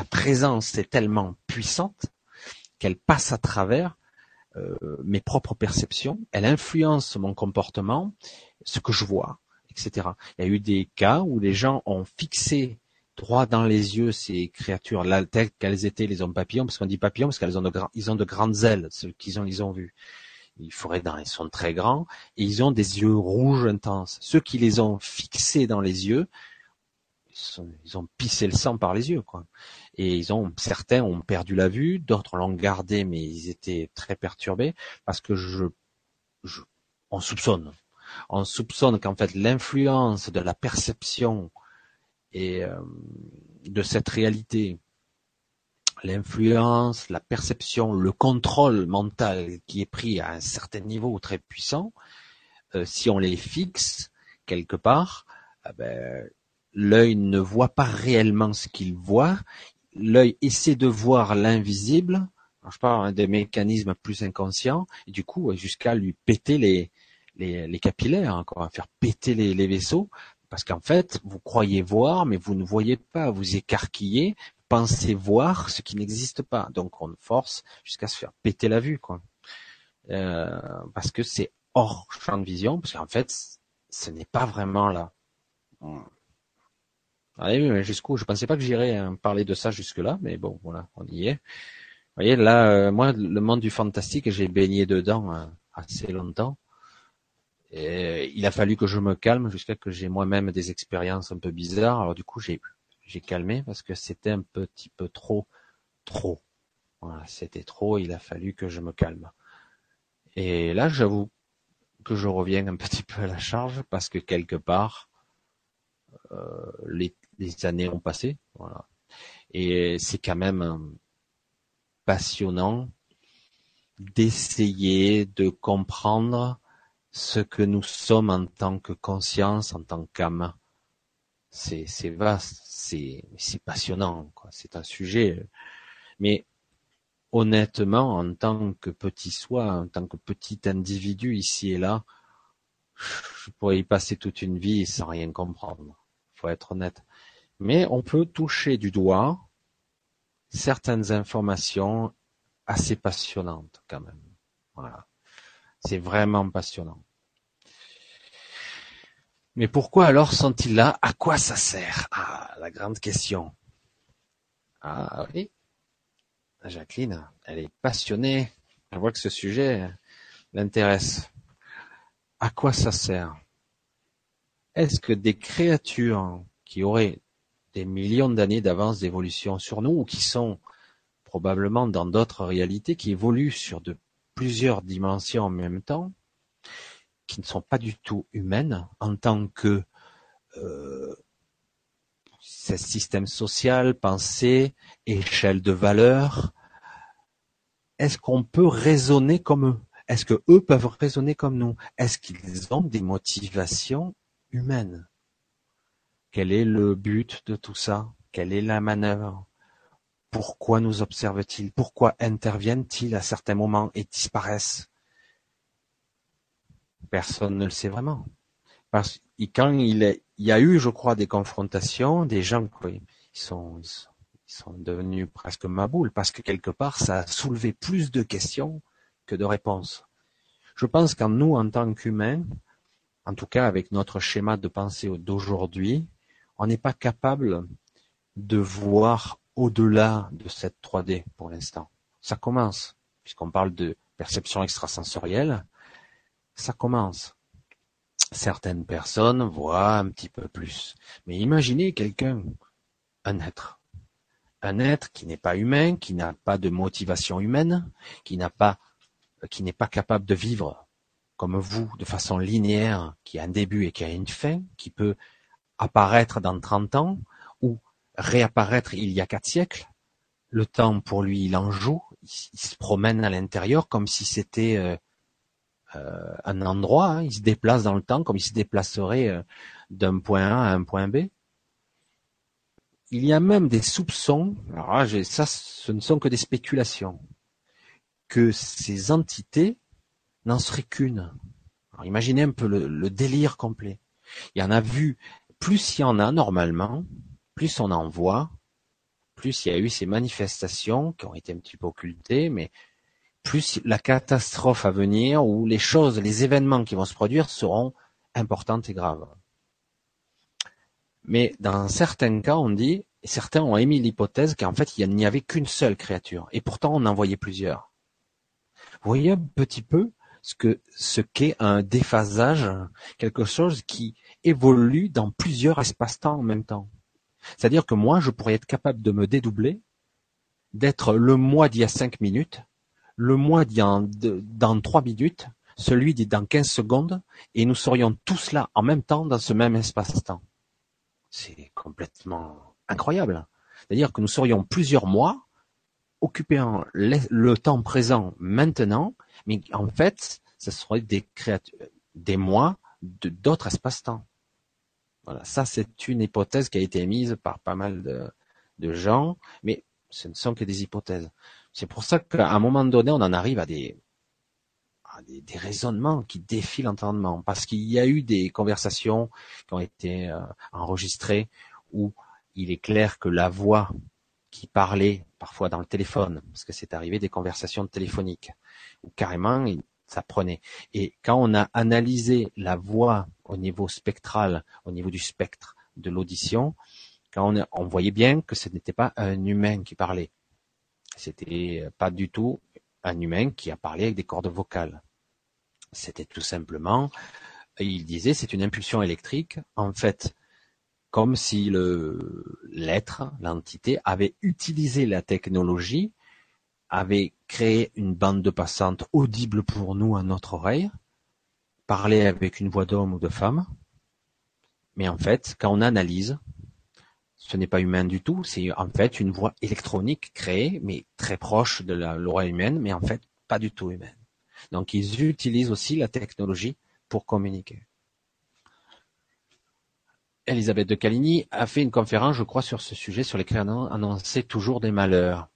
présence est tellement puissante qu'elle passe à travers euh, mes propres perceptions, elle influence mon comportement, ce que je vois, etc. Il y a eu des cas où les gens ont fixé droit dans les yeux ces créatures, là, telles qu'elles étaient les hommes papillons, parce qu'on dit papillons parce qu'elles ont de, grandes ailes, ceux qu'ils ont, ils ont vu. ils feraient dans, ils sont très grands et ils ont des yeux rouges intenses. Ceux qui les ont fixés dans les yeux, ils, ont pissé le sang par les yeux, quoi. Et ils ont, certains ont perdu la vue, d'autres l'ont gardé, mais ils étaient très perturbés parce que je, je on soupçonne, on soupçonne qu'en fait l'influence de la perception et euh, de cette réalité l'influence, la perception, le contrôle mental qui est pris à un certain niveau très puissant, euh, si on les fixe quelque part, eh ben, l'œil ne voit pas réellement ce qu'il voit, l'œil essaie de voir l'invisible, je parle des mécanismes plus inconscients, du coup jusqu'à lui péter les, les, capillaires, encore, faire péter les, vaisseaux, parce qu'en fait, vous croyez voir, mais vous ne voyez pas, vous écarquillez, penser voir ce qui n'existe pas. Donc on force jusqu'à se faire péter la vue, quoi. Euh, parce que c'est hors champ de vision, parce qu'en fait, ce n'est pas vraiment là. Allez, mais jusqu'où? Je pensais pas que j'irais hein, parler de ça jusque-là, mais bon, voilà, on y est. Vous voyez, là, euh, moi, le monde du fantastique, j'ai baigné dedans euh, assez longtemps. Et il a fallu que je me calme jusqu'à que j'ai moi-même des expériences un peu bizarres. Alors du coup, j'ai j'ai calmé parce que c'était un petit peu trop, trop. Voilà, c'était trop. Il a fallu que je me calme. Et là, j'avoue que je reviens un petit peu à la charge parce que quelque part, euh, les, années ont passé. Voilà. Et c'est quand même passionnant d'essayer de comprendre ce que nous sommes en tant que conscience, en tant qu'âme. C'est, c'est vaste, c'est, passionnant, quoi. C'est un sujet. Mais honnêtement, en tant que petit soi, en tant que petit individu ici et là, je pourrais y passer toute une vie sans rien comprendre. Faut être honnête. Mais on peut toucher du doigt certaines informations assez passionnantes quand même. Voilà. C'est vraiment passionnant. Mais pourquoi alors sont-ils là? À quoi ça sert? Ah, la grande question. Ah oui. Jacqueline, elle est passionnée. Elle voit que ce sujet l'intéresse. À quoi ça sert? Est-ce que des créatures qui auraient des millions d'années d'avance d'évolution sur nous ou qui sont probablement dans d'autres réalités, qui évoluent sur de plusieurs dimensions en même temps, qui ne sont pas du tout humaines en tant que euh, système social, pensée, échelle de valeur. Est-ce qu'on peut raisonner comme eux? Est-ce que eux peuvent raisonner comme nous? Est-ce qu'ils ont des motivations humaines? Quel est le but de tout ça? Quelle est la manœuvre? Pourquoi nous observent-ils Pourquoi interviennent-ils à certains moments et disparaissent? Personne ne le sait vraiment. Parce que quand il, y a eu, je crois, des confrontations, des gens, ils sont, sont, devenus presque maboules parce que quelque part, ça a soulevé plus de questions que de réponses. Je pense qu'en nous, en tant qu'humains, en tout cas avec notre schéma de pensée d'aujourd'hui, on n'est pas capable de voir au-delà de cette 3D pour l'instant. Ça commence, puisqu'on parle de perception extrasensorielle, ça commence. Certaines personnes voient un petit peu plus. Mais imaginez quelqu'un, un être. Un être qui n'est pas humain, qui n'a pas de motivation humaine, qui n'a pas, qui n'est pas capable de vivre comme vous, de façon linéaire, qui a un début et qui a une fin, qui peut apparaître dans 30 ans, ou réapparaître il y a quatre siècles. Le temps, pour lui, il en joue, il, se promène à l'intérieur comme si c'était euh, euh, un endroit, hein. il se déplace dans le temps comme il se déplacerait euh, d'un point A à un point B. Il y a même des soupçons, alors ça ce ne sont que des spéculations, que ces entités n'en seraient qu'une. imaginez un peu le, délire complet. Il y en a vu, plus il y en a normalement, plus on en voit, plus il y a eu ces manifestations qui ont été un petit peu occultées, mais plus la catastrophe à venir ou les choses, les événements qui vont se produire seront importantes et graves. Mais dans certains cas, on dit, certains ont émis l'hypothèse qu'en fait, il n'y avait qu'une seule créature, et pourtant on en voyait plusieurs. Vous voyez un petit peu ce ce qu'est un déphasage, quelque chose qui évolue dans plusieurs espaces-temps en même temps. C'est-à-dire que moi, je pourrais être capable de me dédoubler, d'être le moi d'il y a cinq minutes, le moi d'il y a dans trois minutes, celui dit dans quinze secondes, et nous serions tous là en même temps dans ce même espace-temps. C'est complètement incroyable. C'est-à-dire que nous serions plusieurs mois occupant le temps présent maintenant, mais en fait, ce serait des créatures, des mois d'autres espaces-temps. Voilà, ça c'est une hypothèse qui a été émise par pas mal de, gens, mais ce ne sont que des hypothèses. C'est pour ça qu'à un moment donné, on en arrive à des, à des raisonnements qui défient l'entendement, parce qu'il y a eu des conversations qui ont été euh, enregistrées où il est clair que la voix qui parlait parfois dans le téléphone, parce que c'est arrivé des conversations téléphoniques, où carrément ça prenait. Et quand on a analysé la voix au niveau spectral, au niveau du spectre de l'audition, quand on, voyait bien que ce n'était pas un humain qui parlait. C'était pas du tout un humain qui a parlé avec des cordes vocales. C'était tout simplement, il disait, c'est une impulsion électrique. En fait, comme si l'être, l'entité, avait utilisé la technologie, avait créé une bande de passante audible pour nous à notre oreille, parlait avec une voix d'homme ou de femme, mais en fait, quand on analyse, ce n'est pas humain du tout, c'est en fait une voix électronique créée, mais très proche de l'oreille humaine, mais en fait pas du tout humaine. Donc ils utilisent aussi la technologie pour communiquer. Elisabeth de Caligny a fait une conférence, je crois, sur ce sujet, sur les créateurs annoncer toujours des malheurs.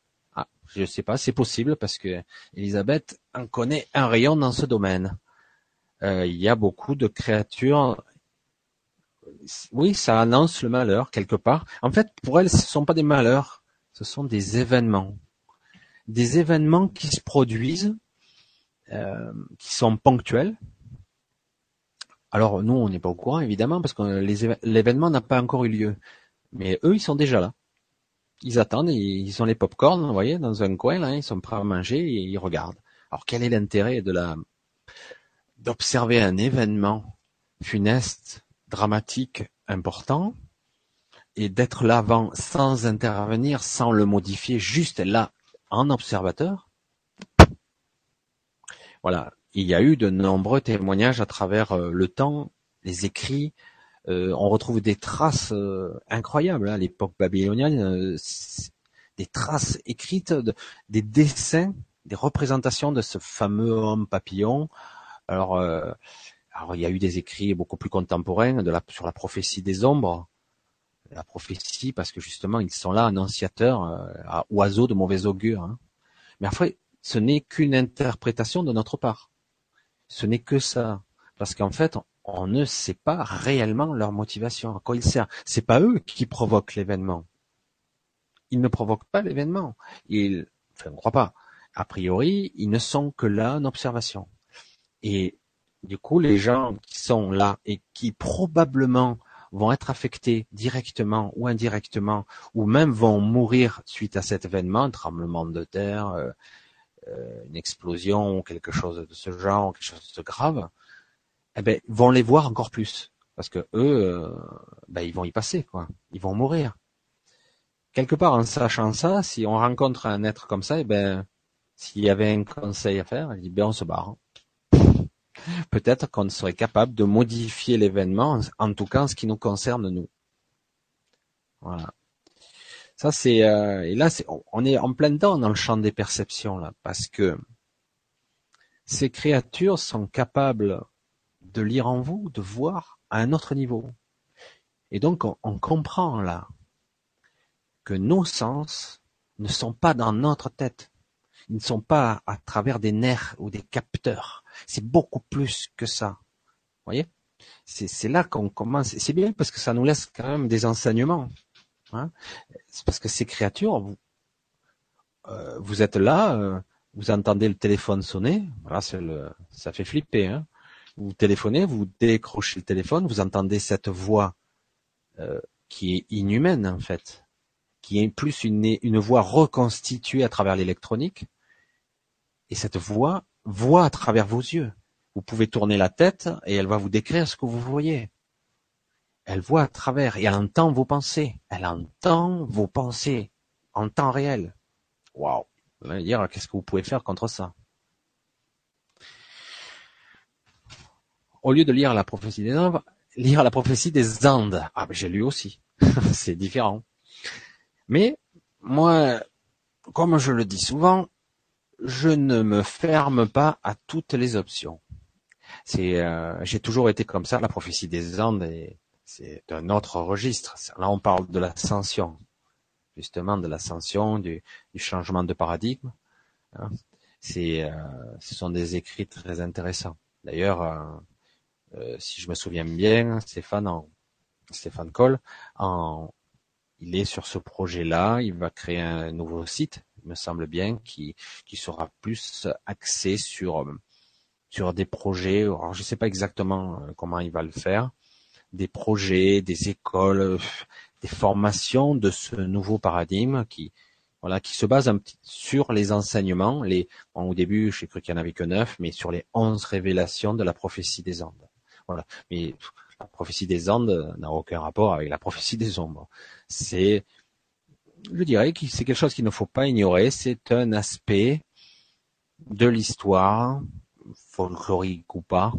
Je sais pas, c'est possible parce que Elisabeth en connaît un rayon dans ce domaine. Euh, il y a beaucoup de créatures. Oui, ça annonce le malheur quelque part. En fait, pour elles, ce ne sont pas des malheurs, ce sont des événements, des événements qui se produisent, euh, qui sont ponctuels, alors nous, on n'est pas au courant évidemment parce que l'événement n'a pas encore eu lieu. Mais eux, ils sont déjà là. Ils attendent, ils ont les pop-corn, vous voyez, dans un coin là, ils sont prêts à manger et ils regardent. Alors quel est l'intérêt de la d'observer un événement funeste, dramatique, important et d'être là avant sans intervenir, sans le modifier, juste là en observateur? Voilà, il y a eu de nombreux témoignages à travers euh, le temps, les écrits. Euh, on retrouve des traces euh, incroyables hein, à l'époque babylonienne, des traces écrites, des dessins, des représentations de ce fameux homme papillon. Alors, il y a eu des écrits beaucoup plus contemporains sur la prophétie des ombres, la prophétie parce que justement ils sont là annonciateurs, à oiseaux de mauvais augure. Hein. Mais après, ce n'est qu'une interprétation de notre part. Ce n'est que ça. Parce qu'en fait, on ne sait pas réellement leur motivation, à quoi ils servent. C'est pas eux qui provoquent l'événement. Ils ne provoquent pas l'événement. Ils, enfin, on ne croit pas. A priori, ils ne sont que là en observation. Et du coup, les gens qui sont là et qui probablement vont être affectés directement ou indirectement, ou même vont mourir suite à cet événement, un tremblement de terre, euh, euh, une explosion quelque chose de ce genre, quelque chose de grave, eh ben, vont les voir encore plus. Parce que eux, euh, ben, ils vont y passer, quoi. Ils vont mourir. Quelque part, en sachant ça, si on rencontre un être comme ça, eh ben, s'il y avait un conseil à faire, il dit, ben, on se barre. Peut-être qu'on serait capable de modifier l'événement, en tout cas en ce qui nous concerne nous. Voilà. Ça c'est euh, et là c'est on est en plein dedans dans le champ des perceptions là parce que ces créatures sont capables de lire en vous, de voir à un autre niveau. Et donc on, comprend là que nos sens ne sont pas dans notre tête. Ils ne sont pas à travers des nerfs ou des capteurs. C'est beaucoup plus que ça. Vous voyez? C'est là qu'on commence. C'est bien parce que ça nous laisse quand même des enseignements. Hein parce que ces créatures, vous, euh, êtes là, euh, vous entendez le téléphone sonner, ça fait flipper. Hein vous téléphonez, vous décrochez le téléphone, vous entendez cette voix euh, qui est inhumaine en fait, qui est plus une, une voix reconstituée à travers l'électronique. Et cette voix, voit à travers vos yeux. Vous pouvez tourner la tête et elle va vous décrire ce que vous voyez. Elle voit à travers et elle entend vos pensées. Elle entend vos pensées en temps réel. Waouh. Dire qu'est-ce que vous pouvez faire contre ça? Au lieu de lire la prophétie des Andes, lire la prophétie des Andes. Ah, j'ai lu aussi. C'est différent. Mais moi, comme je le dis souvent, je ne me ferme pas à toutes les options. C'est, euh, j'ai toujours été comme ça. La prophétie des Andes, c'est un autre registre. Là, on parle de l'ascension, justement, de l'ascension, du, changement de paradigme. Hein. C'est, euh, ce sont des écrits très intéressants. D'ailleurs, euh, si je me souviens bien, Stéphane, en, Stéphane Coll, en, il est sur ce projet-là. Il va créer un nouveau site, il me semble bien, qui, qui sera plus axé sur sur des projets. Alors, je ne sais pas exactement euh, comment il va le faire. Des projets, des écoles, des formations de ce nouveau paradigme qui voilà, qui se base un petit sur les enseignements. Les, au début, j'ai cru qu'il n'y en avait que neuf, mais sur les onze révélations de la prophétie des Andes. Mais la prophétie des Andes n'a aucun rapport avec la prophétie des ombres. C'est, je dirais que c'est quelque chose qu'il ne faut pas ignorer. C'est un aspect de l'histoire, folklorique ou pas,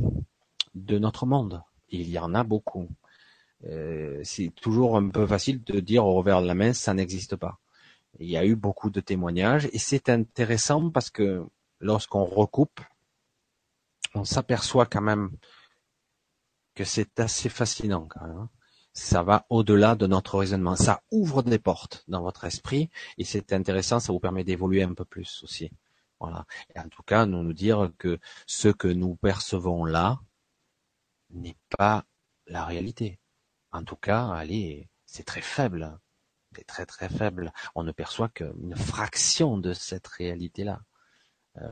de notre monde. Il y en a beaucoup. Euh, c'est toujours un peu facile de dire au revers de la main, ça n'existe pas. Il y a eu beaucoup de témoignages et c'est intéressant parce que lorsqu'on recoupe, on s'aperçoit quand même que c'est assez fascinant quand même. Hein. Ça va au-delà de notre raisonnement. Ça ouvre des portes dans votre esprit et c'est intéressant, ça vous permet d'évoluer un peu plus aussi. Voilà. Et en tout cas, nous nous dire que ce que nous percevons là n'est pas la réalité. En tout cas, allez, c'est très faible. C'est très très faible. On ne perçoit qu'une fraction de cette réalité-là. Euh,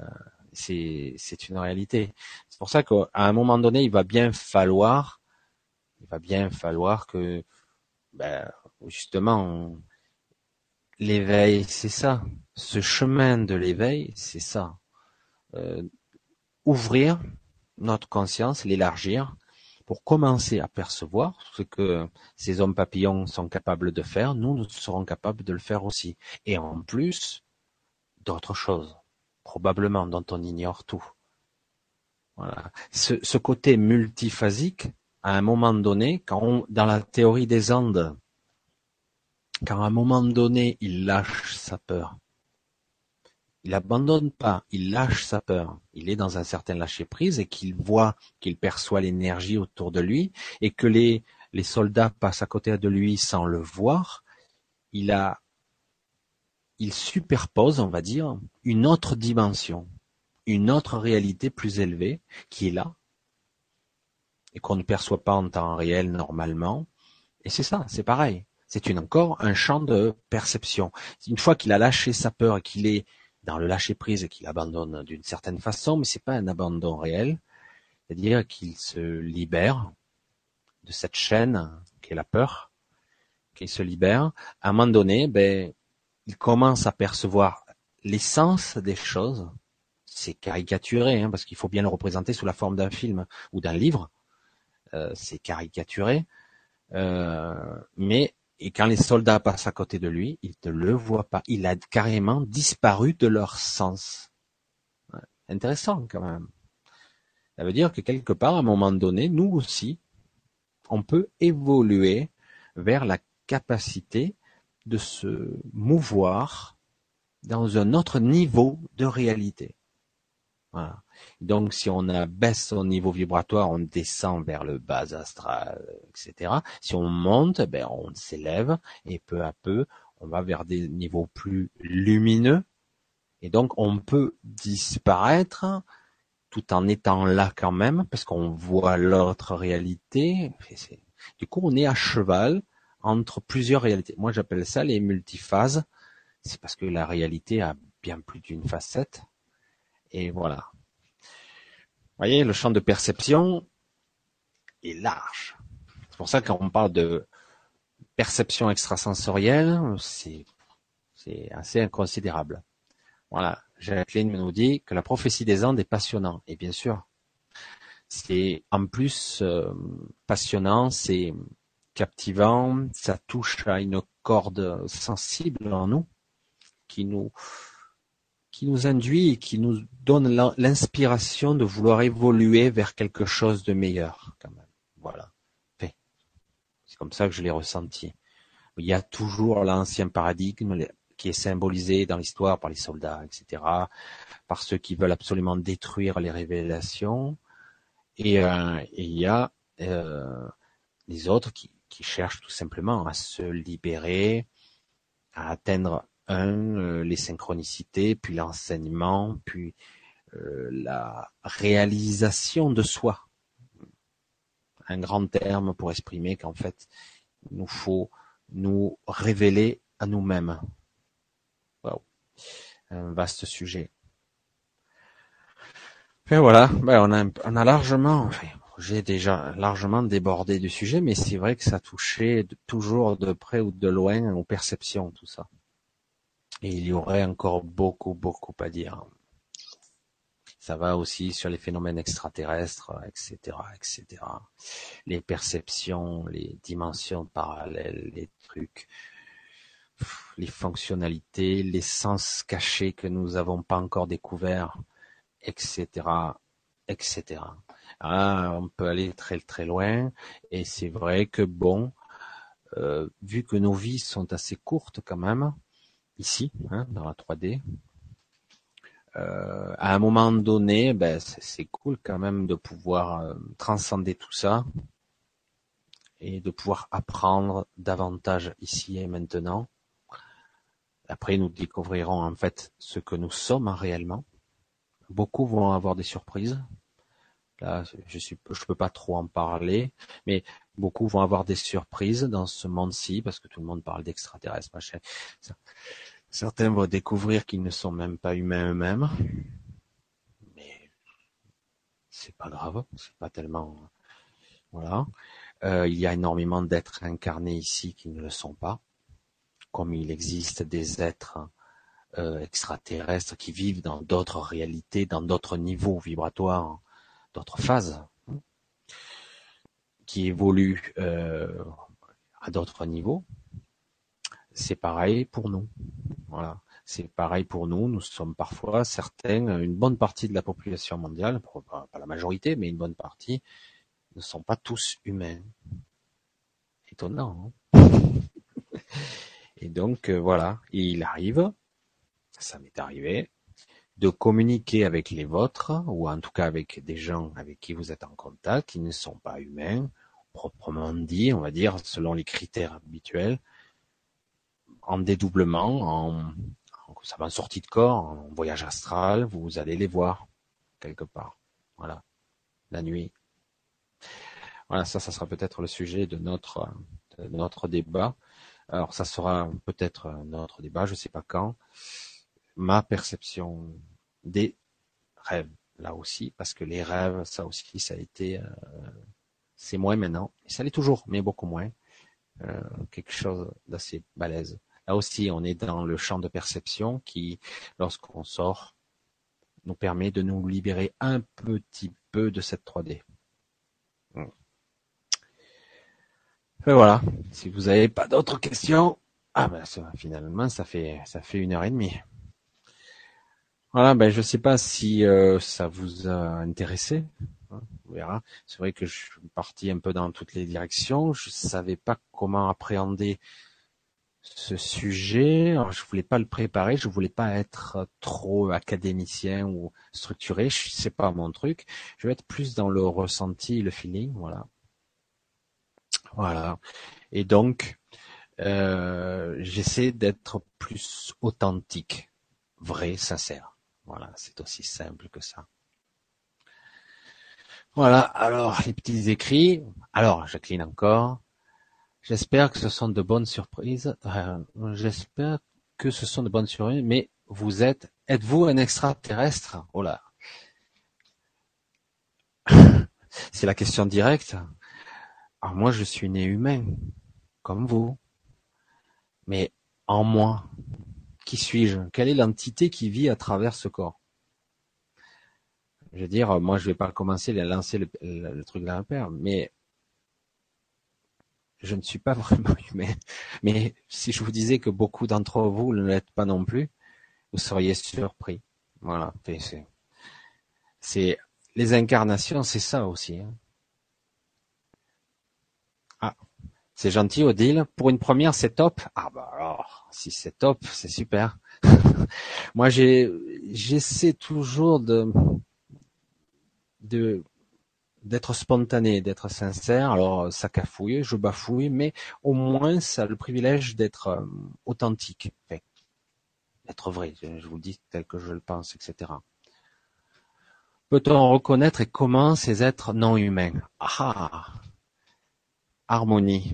c'est une réalité. C'est pour ça qu'à un moment donné, il va bien falloir, il va bien falloir que, ben, justement, l'éveil, c'est ça. Ce chemin de l'éveil, c'est ça. Euh, ouvrir notre conscience, l'élargir, pour commencer à percevoir ce que ces hommes papillons sont capables de faire, nous, nous serons capables de le faire aussi. Et en plus, d'autres choses probablement dont on ignore tout. Voilà. Ce, côté multiphasique, à un moment donné, quand dans la théorie des Andes, quand à un moment donné il lâche sa peur, il abandonne pas, il lâche sa peur. Il est dans un certain lâcher prise et qu'il voit, qu'il perçoit l'énergie autour de lui et que les soldats passent à côté de lui sans le voir. Il a il superpose, on va dire, une autre dimension, une autre réalité plus élevée qui est là et qu'on ne perçoit pas en temps réel normalement. Et c'est ça, c'est pareil. C'est une, encore un champ de perception. Une fois qu'il a lâché sa peur et qu'il est dans le lâcher prise et qu'il abandonne d'une certaine façon, mais c'est pas un abandon réel, c'est-à-dire qu'il se libère de cette chaîne qui est la peur, qu'il se libère. À un moment donné, ben, il commence à percevoir l'essence des choses. C'est caricaturé, hein, parce qu'il faut bien le représenter sous la forme d'un film ou d'un livre. Euh, c'est caricaturé. Euh, mais et quand les soldats passent à côté de lui, ils ne le voient pas. Il a carrément disparu de leur sens. Intéressant quand même. Ça veut dire que quelque part, à un moment donné, nous aussi, on peut évoluer vers la capacité de se mouvoir dans un autre niveau de réalité. Voilà. Donc, si on abaisse son niveau vibratoire, on descend vers le bas astral, etc. Si on monte, ben, on s'élève et peu à peu, on va vers des niveaux plus lumineux. Et donc, on peut disparaître tout en étant là quand même, parce qu'on voit l'autre réalité. Du coup, on est à cheval entre plusieurs réalités. Moi, j'appelle ça les multiphases. C'est parce que la réalité a bien plus d'une facette. Et voilà. Vous voyez, le champ de perception est large. C'est pour ça qu'on parle de perception extrasensorielle, c'est, c'est assez inconsidérable. Voilà. Jacqueline nous dit que la prophétie des Andes est passionnant. Et bien sûr, c'est en plus euh, passionnant, c'est captivant, ça touche à une corde sensible en nous, qui nous qui nous induit, qui nous donne l'inspiration de vouloir évoluer vers quelque chose de meilleur, quand même. Voilà. C'est comme ça que je l'ai ressenti. Il y a toujours l'ancien paradigme qui est symbolisé dans l'histoire par les soldats, etc., par ceux qui veulent absolument détruire les révélations, et, euh, il y a euh, les autres qui, qui cherchent tout simplement à se libérer, à atteindre un, euh, les synchronicités, puis l'enseignement, puis euh, la réalisation de soi. Un grand terme pour exprimer qu'en fait, il nous faut nous révéler à nous-mêmes. Wow. Un vaste sujet. Et voilà, ben on, a, on a largement, enfin, j'ai déjà largement débordé du sujet, mais c'est vrai que ça touchait toujours de près ou de loin aux perceptions, tout ça. Et il y aurait encore beaucoup, beaucoup à dire. Ça va aussi sur les phénomènes extraterrestres, etc., etc. Les perceptions, les dimensions parallèles, les trucs, les fonctionnalités, les sens cachés que nous n'avons pas encore découverts, etc., etc. Ah, on peut aller très très loin, et c'est vrai que bon, euh, vu que nos vies sont assez courtes quand même, ici, hein, dans la 3D. Euh, à un moment donné, ben, c'est cool quand même de pouvoir euh, transcender tout ça et de pouvoir apprendre davantage ici et maintenant. Après, nous découvrirons en fait ce que nous sommes réellement. Beaucoup vont avoir des surprises. Là, je suis, je peux pas trop en parler, mais beaucoup vont avoir des surprises dans ce monde-ci parce que tout le monde parle d'extraterrestres, machin. Certains vont découvrir qu'ils ne sont même pas humains eux-mêmes, mais c'est pas grave, c'est pas tellement voilà. Euh, il y a énormément d'êtres incarnés ici qui ne le sont pas, comme il existe des êtres euh, extraterrestres qui vivent dans d'autres réalités, dans d'autres niveaux vibratoires, d'autres phases, qui évoluent euh, à d'autres niveaux, c'est pareil pour nous. Voilà. C'est pareil pour nous. Nous sommes parfois certains, une bonne partie de la population mondiale, pas la majorité, mais une bonne partie, ne sont pas tous humains. Étonnant. Hein Et donc euh, voilà, il arrive, ça m'est arrivé, de communiquer avec les vôtres, ou en tout cas avec des gens avec qui vous êtes en contact, qui ne sont pas humains, proprement dit, on va dire, selon les critères habituels, en dédoublement, en, ça en sortie de corps, en voyage astral, vous allez les voir quelque part. Voilà, la nuit. Voilà, ça, ça sera peut-être le sujet de notre de notre débat. Alors, ça sera peut-être notre débat, je sais pas quand. Ma perception des rêves, là aussi, parce que les rêves, ça aussi, ça a été, euh, c'est moins maintenant, ça l'est toujours, mais beaucoup moins. Euh, quelque chose d'assez balèze. Là aussi, on est dans le champ de perception qui, lorsqu'on sort, nous permet de nous libérer un petit peu de cette 3D. Hmm. Et voilà. Si vous n'avez pas d'autres questions, ah ben finalement ça fait ça fait une heure et demie. Voilà, ben je sais pas si euh, ça vous a intéressé. Hein, on verra. C'est vrai que je suis parti un peu dans toutes les directions. Je savais pas comment appréhender ce sujet. Alors, je voulais pas le préparer, je voulais pas être trop académicien ou structuré. C'est pas mon truc. Je vais être plus dans le ressenti, le feeling, voilà. Voilà. Et donc, euh, j'essaie d'être plus authentique, vrai, sincère. Voilà, c'est aussi simple que ça. Voilà, alors les petits écrits. Alors, Jacqueline encore. J'espère que ce sont de bonnes surprises. Euh, j'espère que ce sont de bonnes surprises, mais vous êtes, êtes-vous un extraterrestre? Oh là C'est la question directe. Alors moi, je suis né humain, comme vous. Mais en moi, qui suis-je? Quelle est l'entité qui vit à travers ce corps? Je veux dire, moi, je vais pas commencer à lancer le, truc d'un père, mais je ne suis pas vraiment humain. Mais si je vous disais que beaucoup d'entre vous ne l'êtes pas non plus, vous seriez surpris. Voilà. C'est, les incarnations, c'est ça aussi. Hein. Ah, c'est gentil, Odile. Pour une première, c'est top. Ah bah alors, si c'est top, c'est super. Moi, j'essaie toujours de, d'être spontané, d'être sincère. Alors, ça cafouille, je bafouille, mais au moins, ça a le privilège d'être euh, authentique, enfin, d'être vrai. Je vous le dis tel que je le pense, etc. Peut-on reconnaître et comment ces êtres non humains? Ah Harmonie.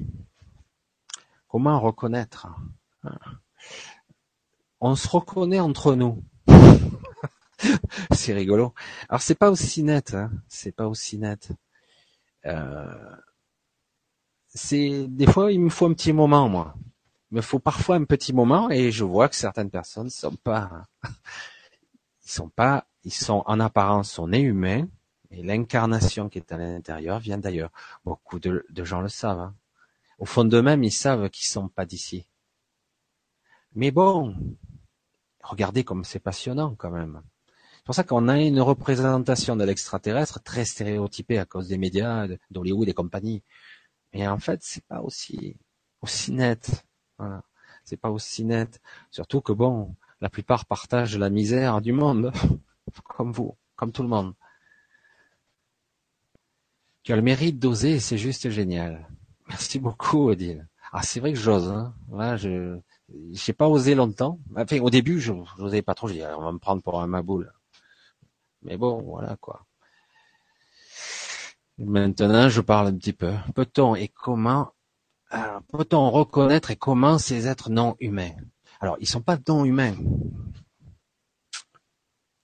Comment reconnaître On se reconnaît entre nous. c'est rigolo. Alors c'est pas aussi net, hein. c'est pas aussi net. Euh, c'est des fois il me faut un petit moment moi. Il me faut parfois un petit moment et je vois que certaines personnes sont pas, ils sont pas, ils sont en apparence sont nés humains et l'incarnation qui est à l'intérieur vient d'ailleurs. Beaucoup de, gens le savent. Hein. Au fond d'eux-mêmes, ils savent qu'ils sont pas d'ici. Mais bon, regardez comme c'est passionnant quand même. C'est pour ça qu'on a une représentation de l'extraterrestre très stéréotypée à cause des médias, d'Hollywood et compagnie. Mais en fait, c'est pas aussi aussi net. Voilà. C'est pas aussi net. Surtout que bon, la plupart partagent la misère du monde, comme vous, comme tout le monde. Tu as le mérite d'oser, c'est juste génial. Merci beaucoup, Odile. Ah, c'est vrai que j'ose. Hein. Là, je, j'ai pas osé longtemps. Enfin, au début, je n'osais pas trop. Je disais, on va me prendre pour un maboule. Mais bon, voilà quoi. Maintenant, je parle un petit peu. Peut-on et comment peut-on reconnaître et comment ces êtres non humains? Alors, ils sont pas non humains.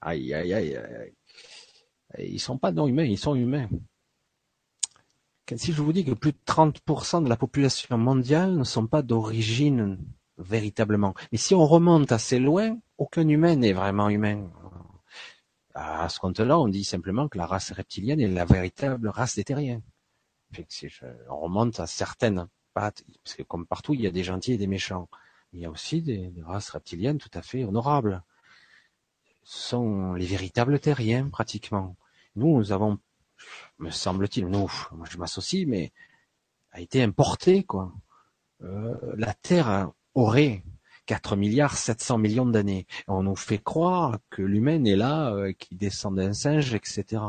Aïe, aïe, aïe, aïe. Ils sont pas non humains, ils sont humains. Si je vous dis que plus de 30% de la population mondiale ne sont pas d'origine véritablement. Mais si on remonte assez loin, aucun humain n'est vraiment humain. À ce compte-là, on dit simplement que la race reptilienne est la véritable race des terriens. on remonte à certaines pattes, parce que comme partout, il y a des gentils et des méchants. Il y a aussi des, races reptiliennes tout à fait honorables. Ce sont les véritables terriens, pratiquement. Nous avons, me semble-t-il, nous, moi je m'associe, mais a été importé, quoi. Euh, la Terre aurait 4 milliards 700 millions d'années. On nous fait croire que l'humain est là, euh, qui descend d'un singe, etc.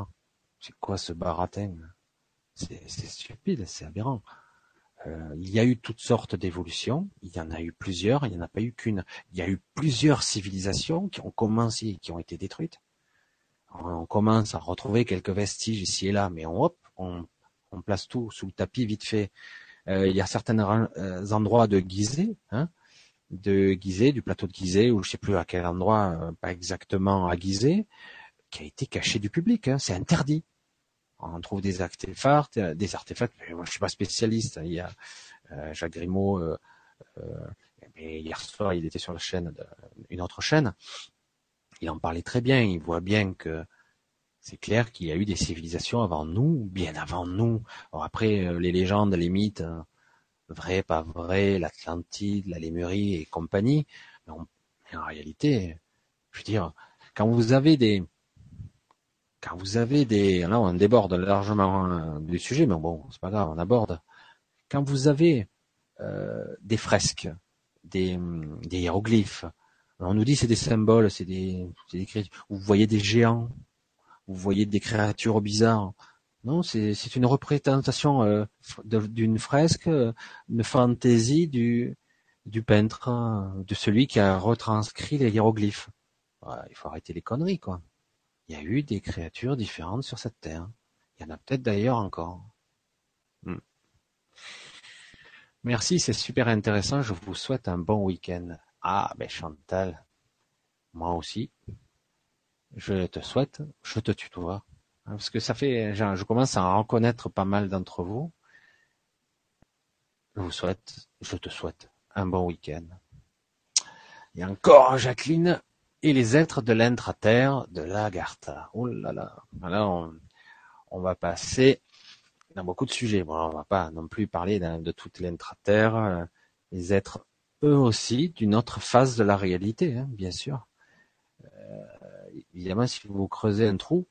C'est quoi ce baratin? C'est stupide, c'est aberrant. Euh, il y a eu toutes sortes d'évolutions, il y en a eu plusieurs, il n'y en a pas eu qu'une. Il y a eu plusieurs civilisations qui ont commencé, qui ont été détruites. On commence à retrouver quelques vestiges ici et là, mais on, hop, on, place tout sous le tapis vite fait. Euh, il y a certains euh, endroits de Gizeh, hein, de Gizeh, du plateau de Gizeh, ou je sais plus à quel endroit, euh, pas exactement à Gizeh, qui a été caché du public. Hein, c'est interdit. On trouve des artefacts, des artefacts. Mais moi, je suis pas spécialiste. Hein, il y a Jacques Grimaud. Hier soir, il était sur la chaîne, une autre chaîne. Il en parlait très bien. Il voit bien que c'est clair qu'il y a eu des civilisations avant nous, bien avant nous. après, les légendes, les mythes, vrai, pas vrai, l'Atlantide, la Lémurie et compagnie. Mais, en réalité, je veux dire, quand vous avez des, quand vous avez des, là on déborde largement hein, du sujet, mais bon, c'est pas grave, on aborde. Quand vous avez euh, des fresques, des hiéroglyphes, on nous dit c'est des symboles, c'est des, des, vous voyez des géants, vous voyez des créatures bizarres. Non, c'est une représentation euh, d'une fresque, une fantaisie du, du peintre, euh, de celui qui a retranscrit les hiéroglyphes. il faut arrêter les conneries, quoi. Il y a eu des créatures différentes sur cette terre. Il y en a peut-être d'ailleurs encore. Hmm. Merci, c'est super intéressant. Je vous souhaite un bon week-end. Ah, ben Chantal, moi aussi. Je te souhaite, je te tutoie. Hein, parce que ça fait, je commence à en reconnaître pas mal d'entre vous. Je vous souhaite, je te souhaite un bon week-end. A encore Jacqueline et les êtres de l'intra-terre de l'Agartha. Oh là là. Alors, on, va passer dans beaucoup de sujets. Bon, on va pas non plus parler de toute l'intra-terre. Les êtres, eux aussi, d'une autre phase de la réalité, hein, bien sûr. Euh, évidemment, si vous creusez un trou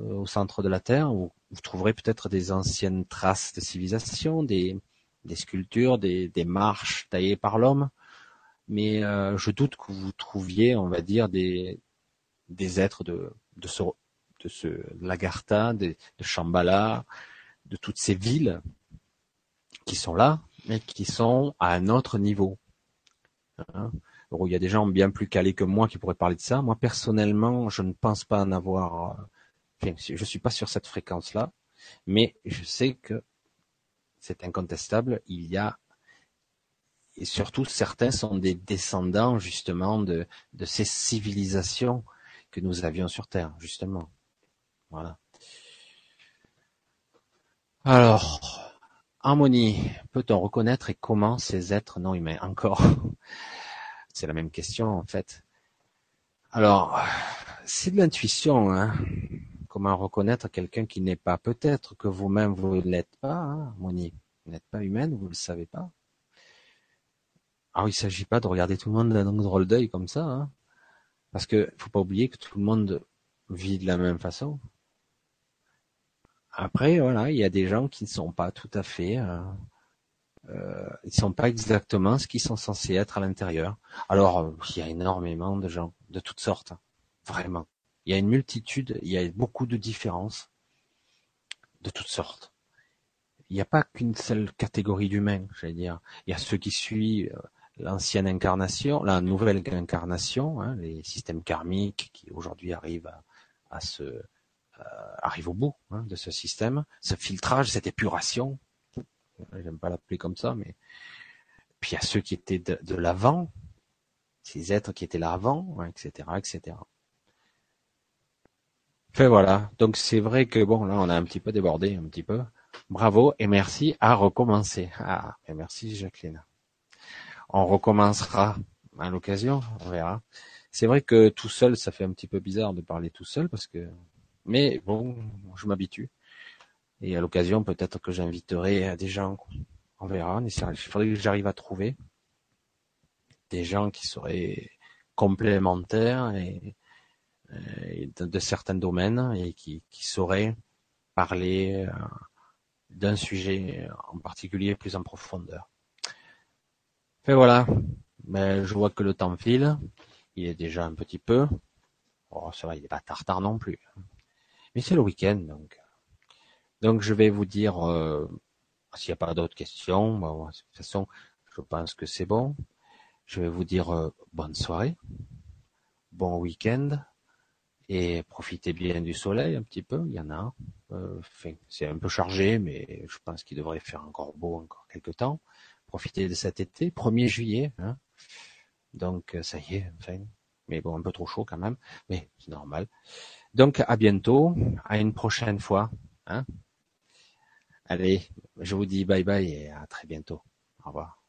euh, au centre de la Terre, vous, trouverez peut-être des anciennes traces de civilisation, des, sculptures, des, marches taillées par l'homme, mais euh, je doute que vous trouviez, on va dire, des, êtres de, ce, de de, de Shambhala, de toutes ces villes qui sont là, mais qui sont à un autre niveau. Hein il y a des gens bien plus calés que moi qui pourraient parler de ça. Moi, personnellement, je ne pense pas en avoir. Euh, enfin, je suis pas sur cette fréquence-là, mais je sais que c'est incontestable. Il y a et surtout certains sont des descendants justement de, de ces civilisations que nous avions sur Terre, justement. Voilà. Alors, harmonie, peut-on reconnaître et comment ces êtres non humains Encore, c'est la même question en fait. Alors, c'est de l'intuition. Hein comment reconnaître quelqu'un qui n'est pas? Peut-être que vous-même vous ne l'êtes pas, hein, harmonie. Vous n'êtes pas humaine, vous ne le savez pas. Alors il s'agit pas de regarder tout le monde d'un drôle d'œil comme ça, hein. parce que faut pas oublier que tout le monde vit de la même façon. Après, voilà, il y a des gens qui ne sont pas tout à fait, euh, euh, ils sont pas exactement ce qu'ils sont censés être à l'intérieur. Alors, il y a énormément de gens, de toutes sortes, vraiment. Il y a une multitude, il y a beaucoup de différences, de toutes sortes. Il n'y a pas qu'une seule catégorie d'humains, j'allais dire. Il y a ceux qui suivent euh, l'ancienne incarnation, la nouvelle incarnation, hein, les systèmes karmiques qui aujourd'hui arrivent à, se euh, arrivent au bout hein, de ce système, ce filtrage, cette épuration. J'aime pas l'appeler comme ça, mais puis il y a ceux qui étaient de, l'avant, ces êtres qui étaient là avant, etc., etc. Enfin voilà. Donc c'est vrai que bon là on a un petit peu débordé, un petit peu. Bravo et merci à recommencer. Ah, et merci Jacqueline. On recommencera à l'occasion, on verra. C'est vrai que tout seul, ça fait un petit peu bizarre de parler tout seul parce que, mais bon, je m'habitue. Et à l'occasion, peut-être que j'inviterai des gens. On verra. Il faudrait que j'arrive à trouver des gens qui seraient complémentaires et, de, certains domaines et qui, sauraient parler euh, d'un sujet en particulier plus en profondeur. Et voilà. Mais je vois que le temps file. Il est déjà un petit peu. Oh, ça va, il n'est pas tard non plus. Mais c'est le week-end, donc. Donc je vais vous dire, euh, s'il n'y a pas d'autres questions, de toute façon, je pense que c'est bon. Je vais vous dire euh, bonne soirée, bon week-end, et profitez bien du soleil un petit peu. Il y en a. Euh, c'est un peu chargé, mais je pense qu'il devrait faire encore beau encore quelques temps profiter de cet été, 1er juillet. Hein. Donc ça y est, mais bon, un peu trop chaud quand même, mais c'est normal. Donc à bientôt, à une prochaine fois. Hein. Allez, je vous dis bye bye et à très bientôt. Au revoir.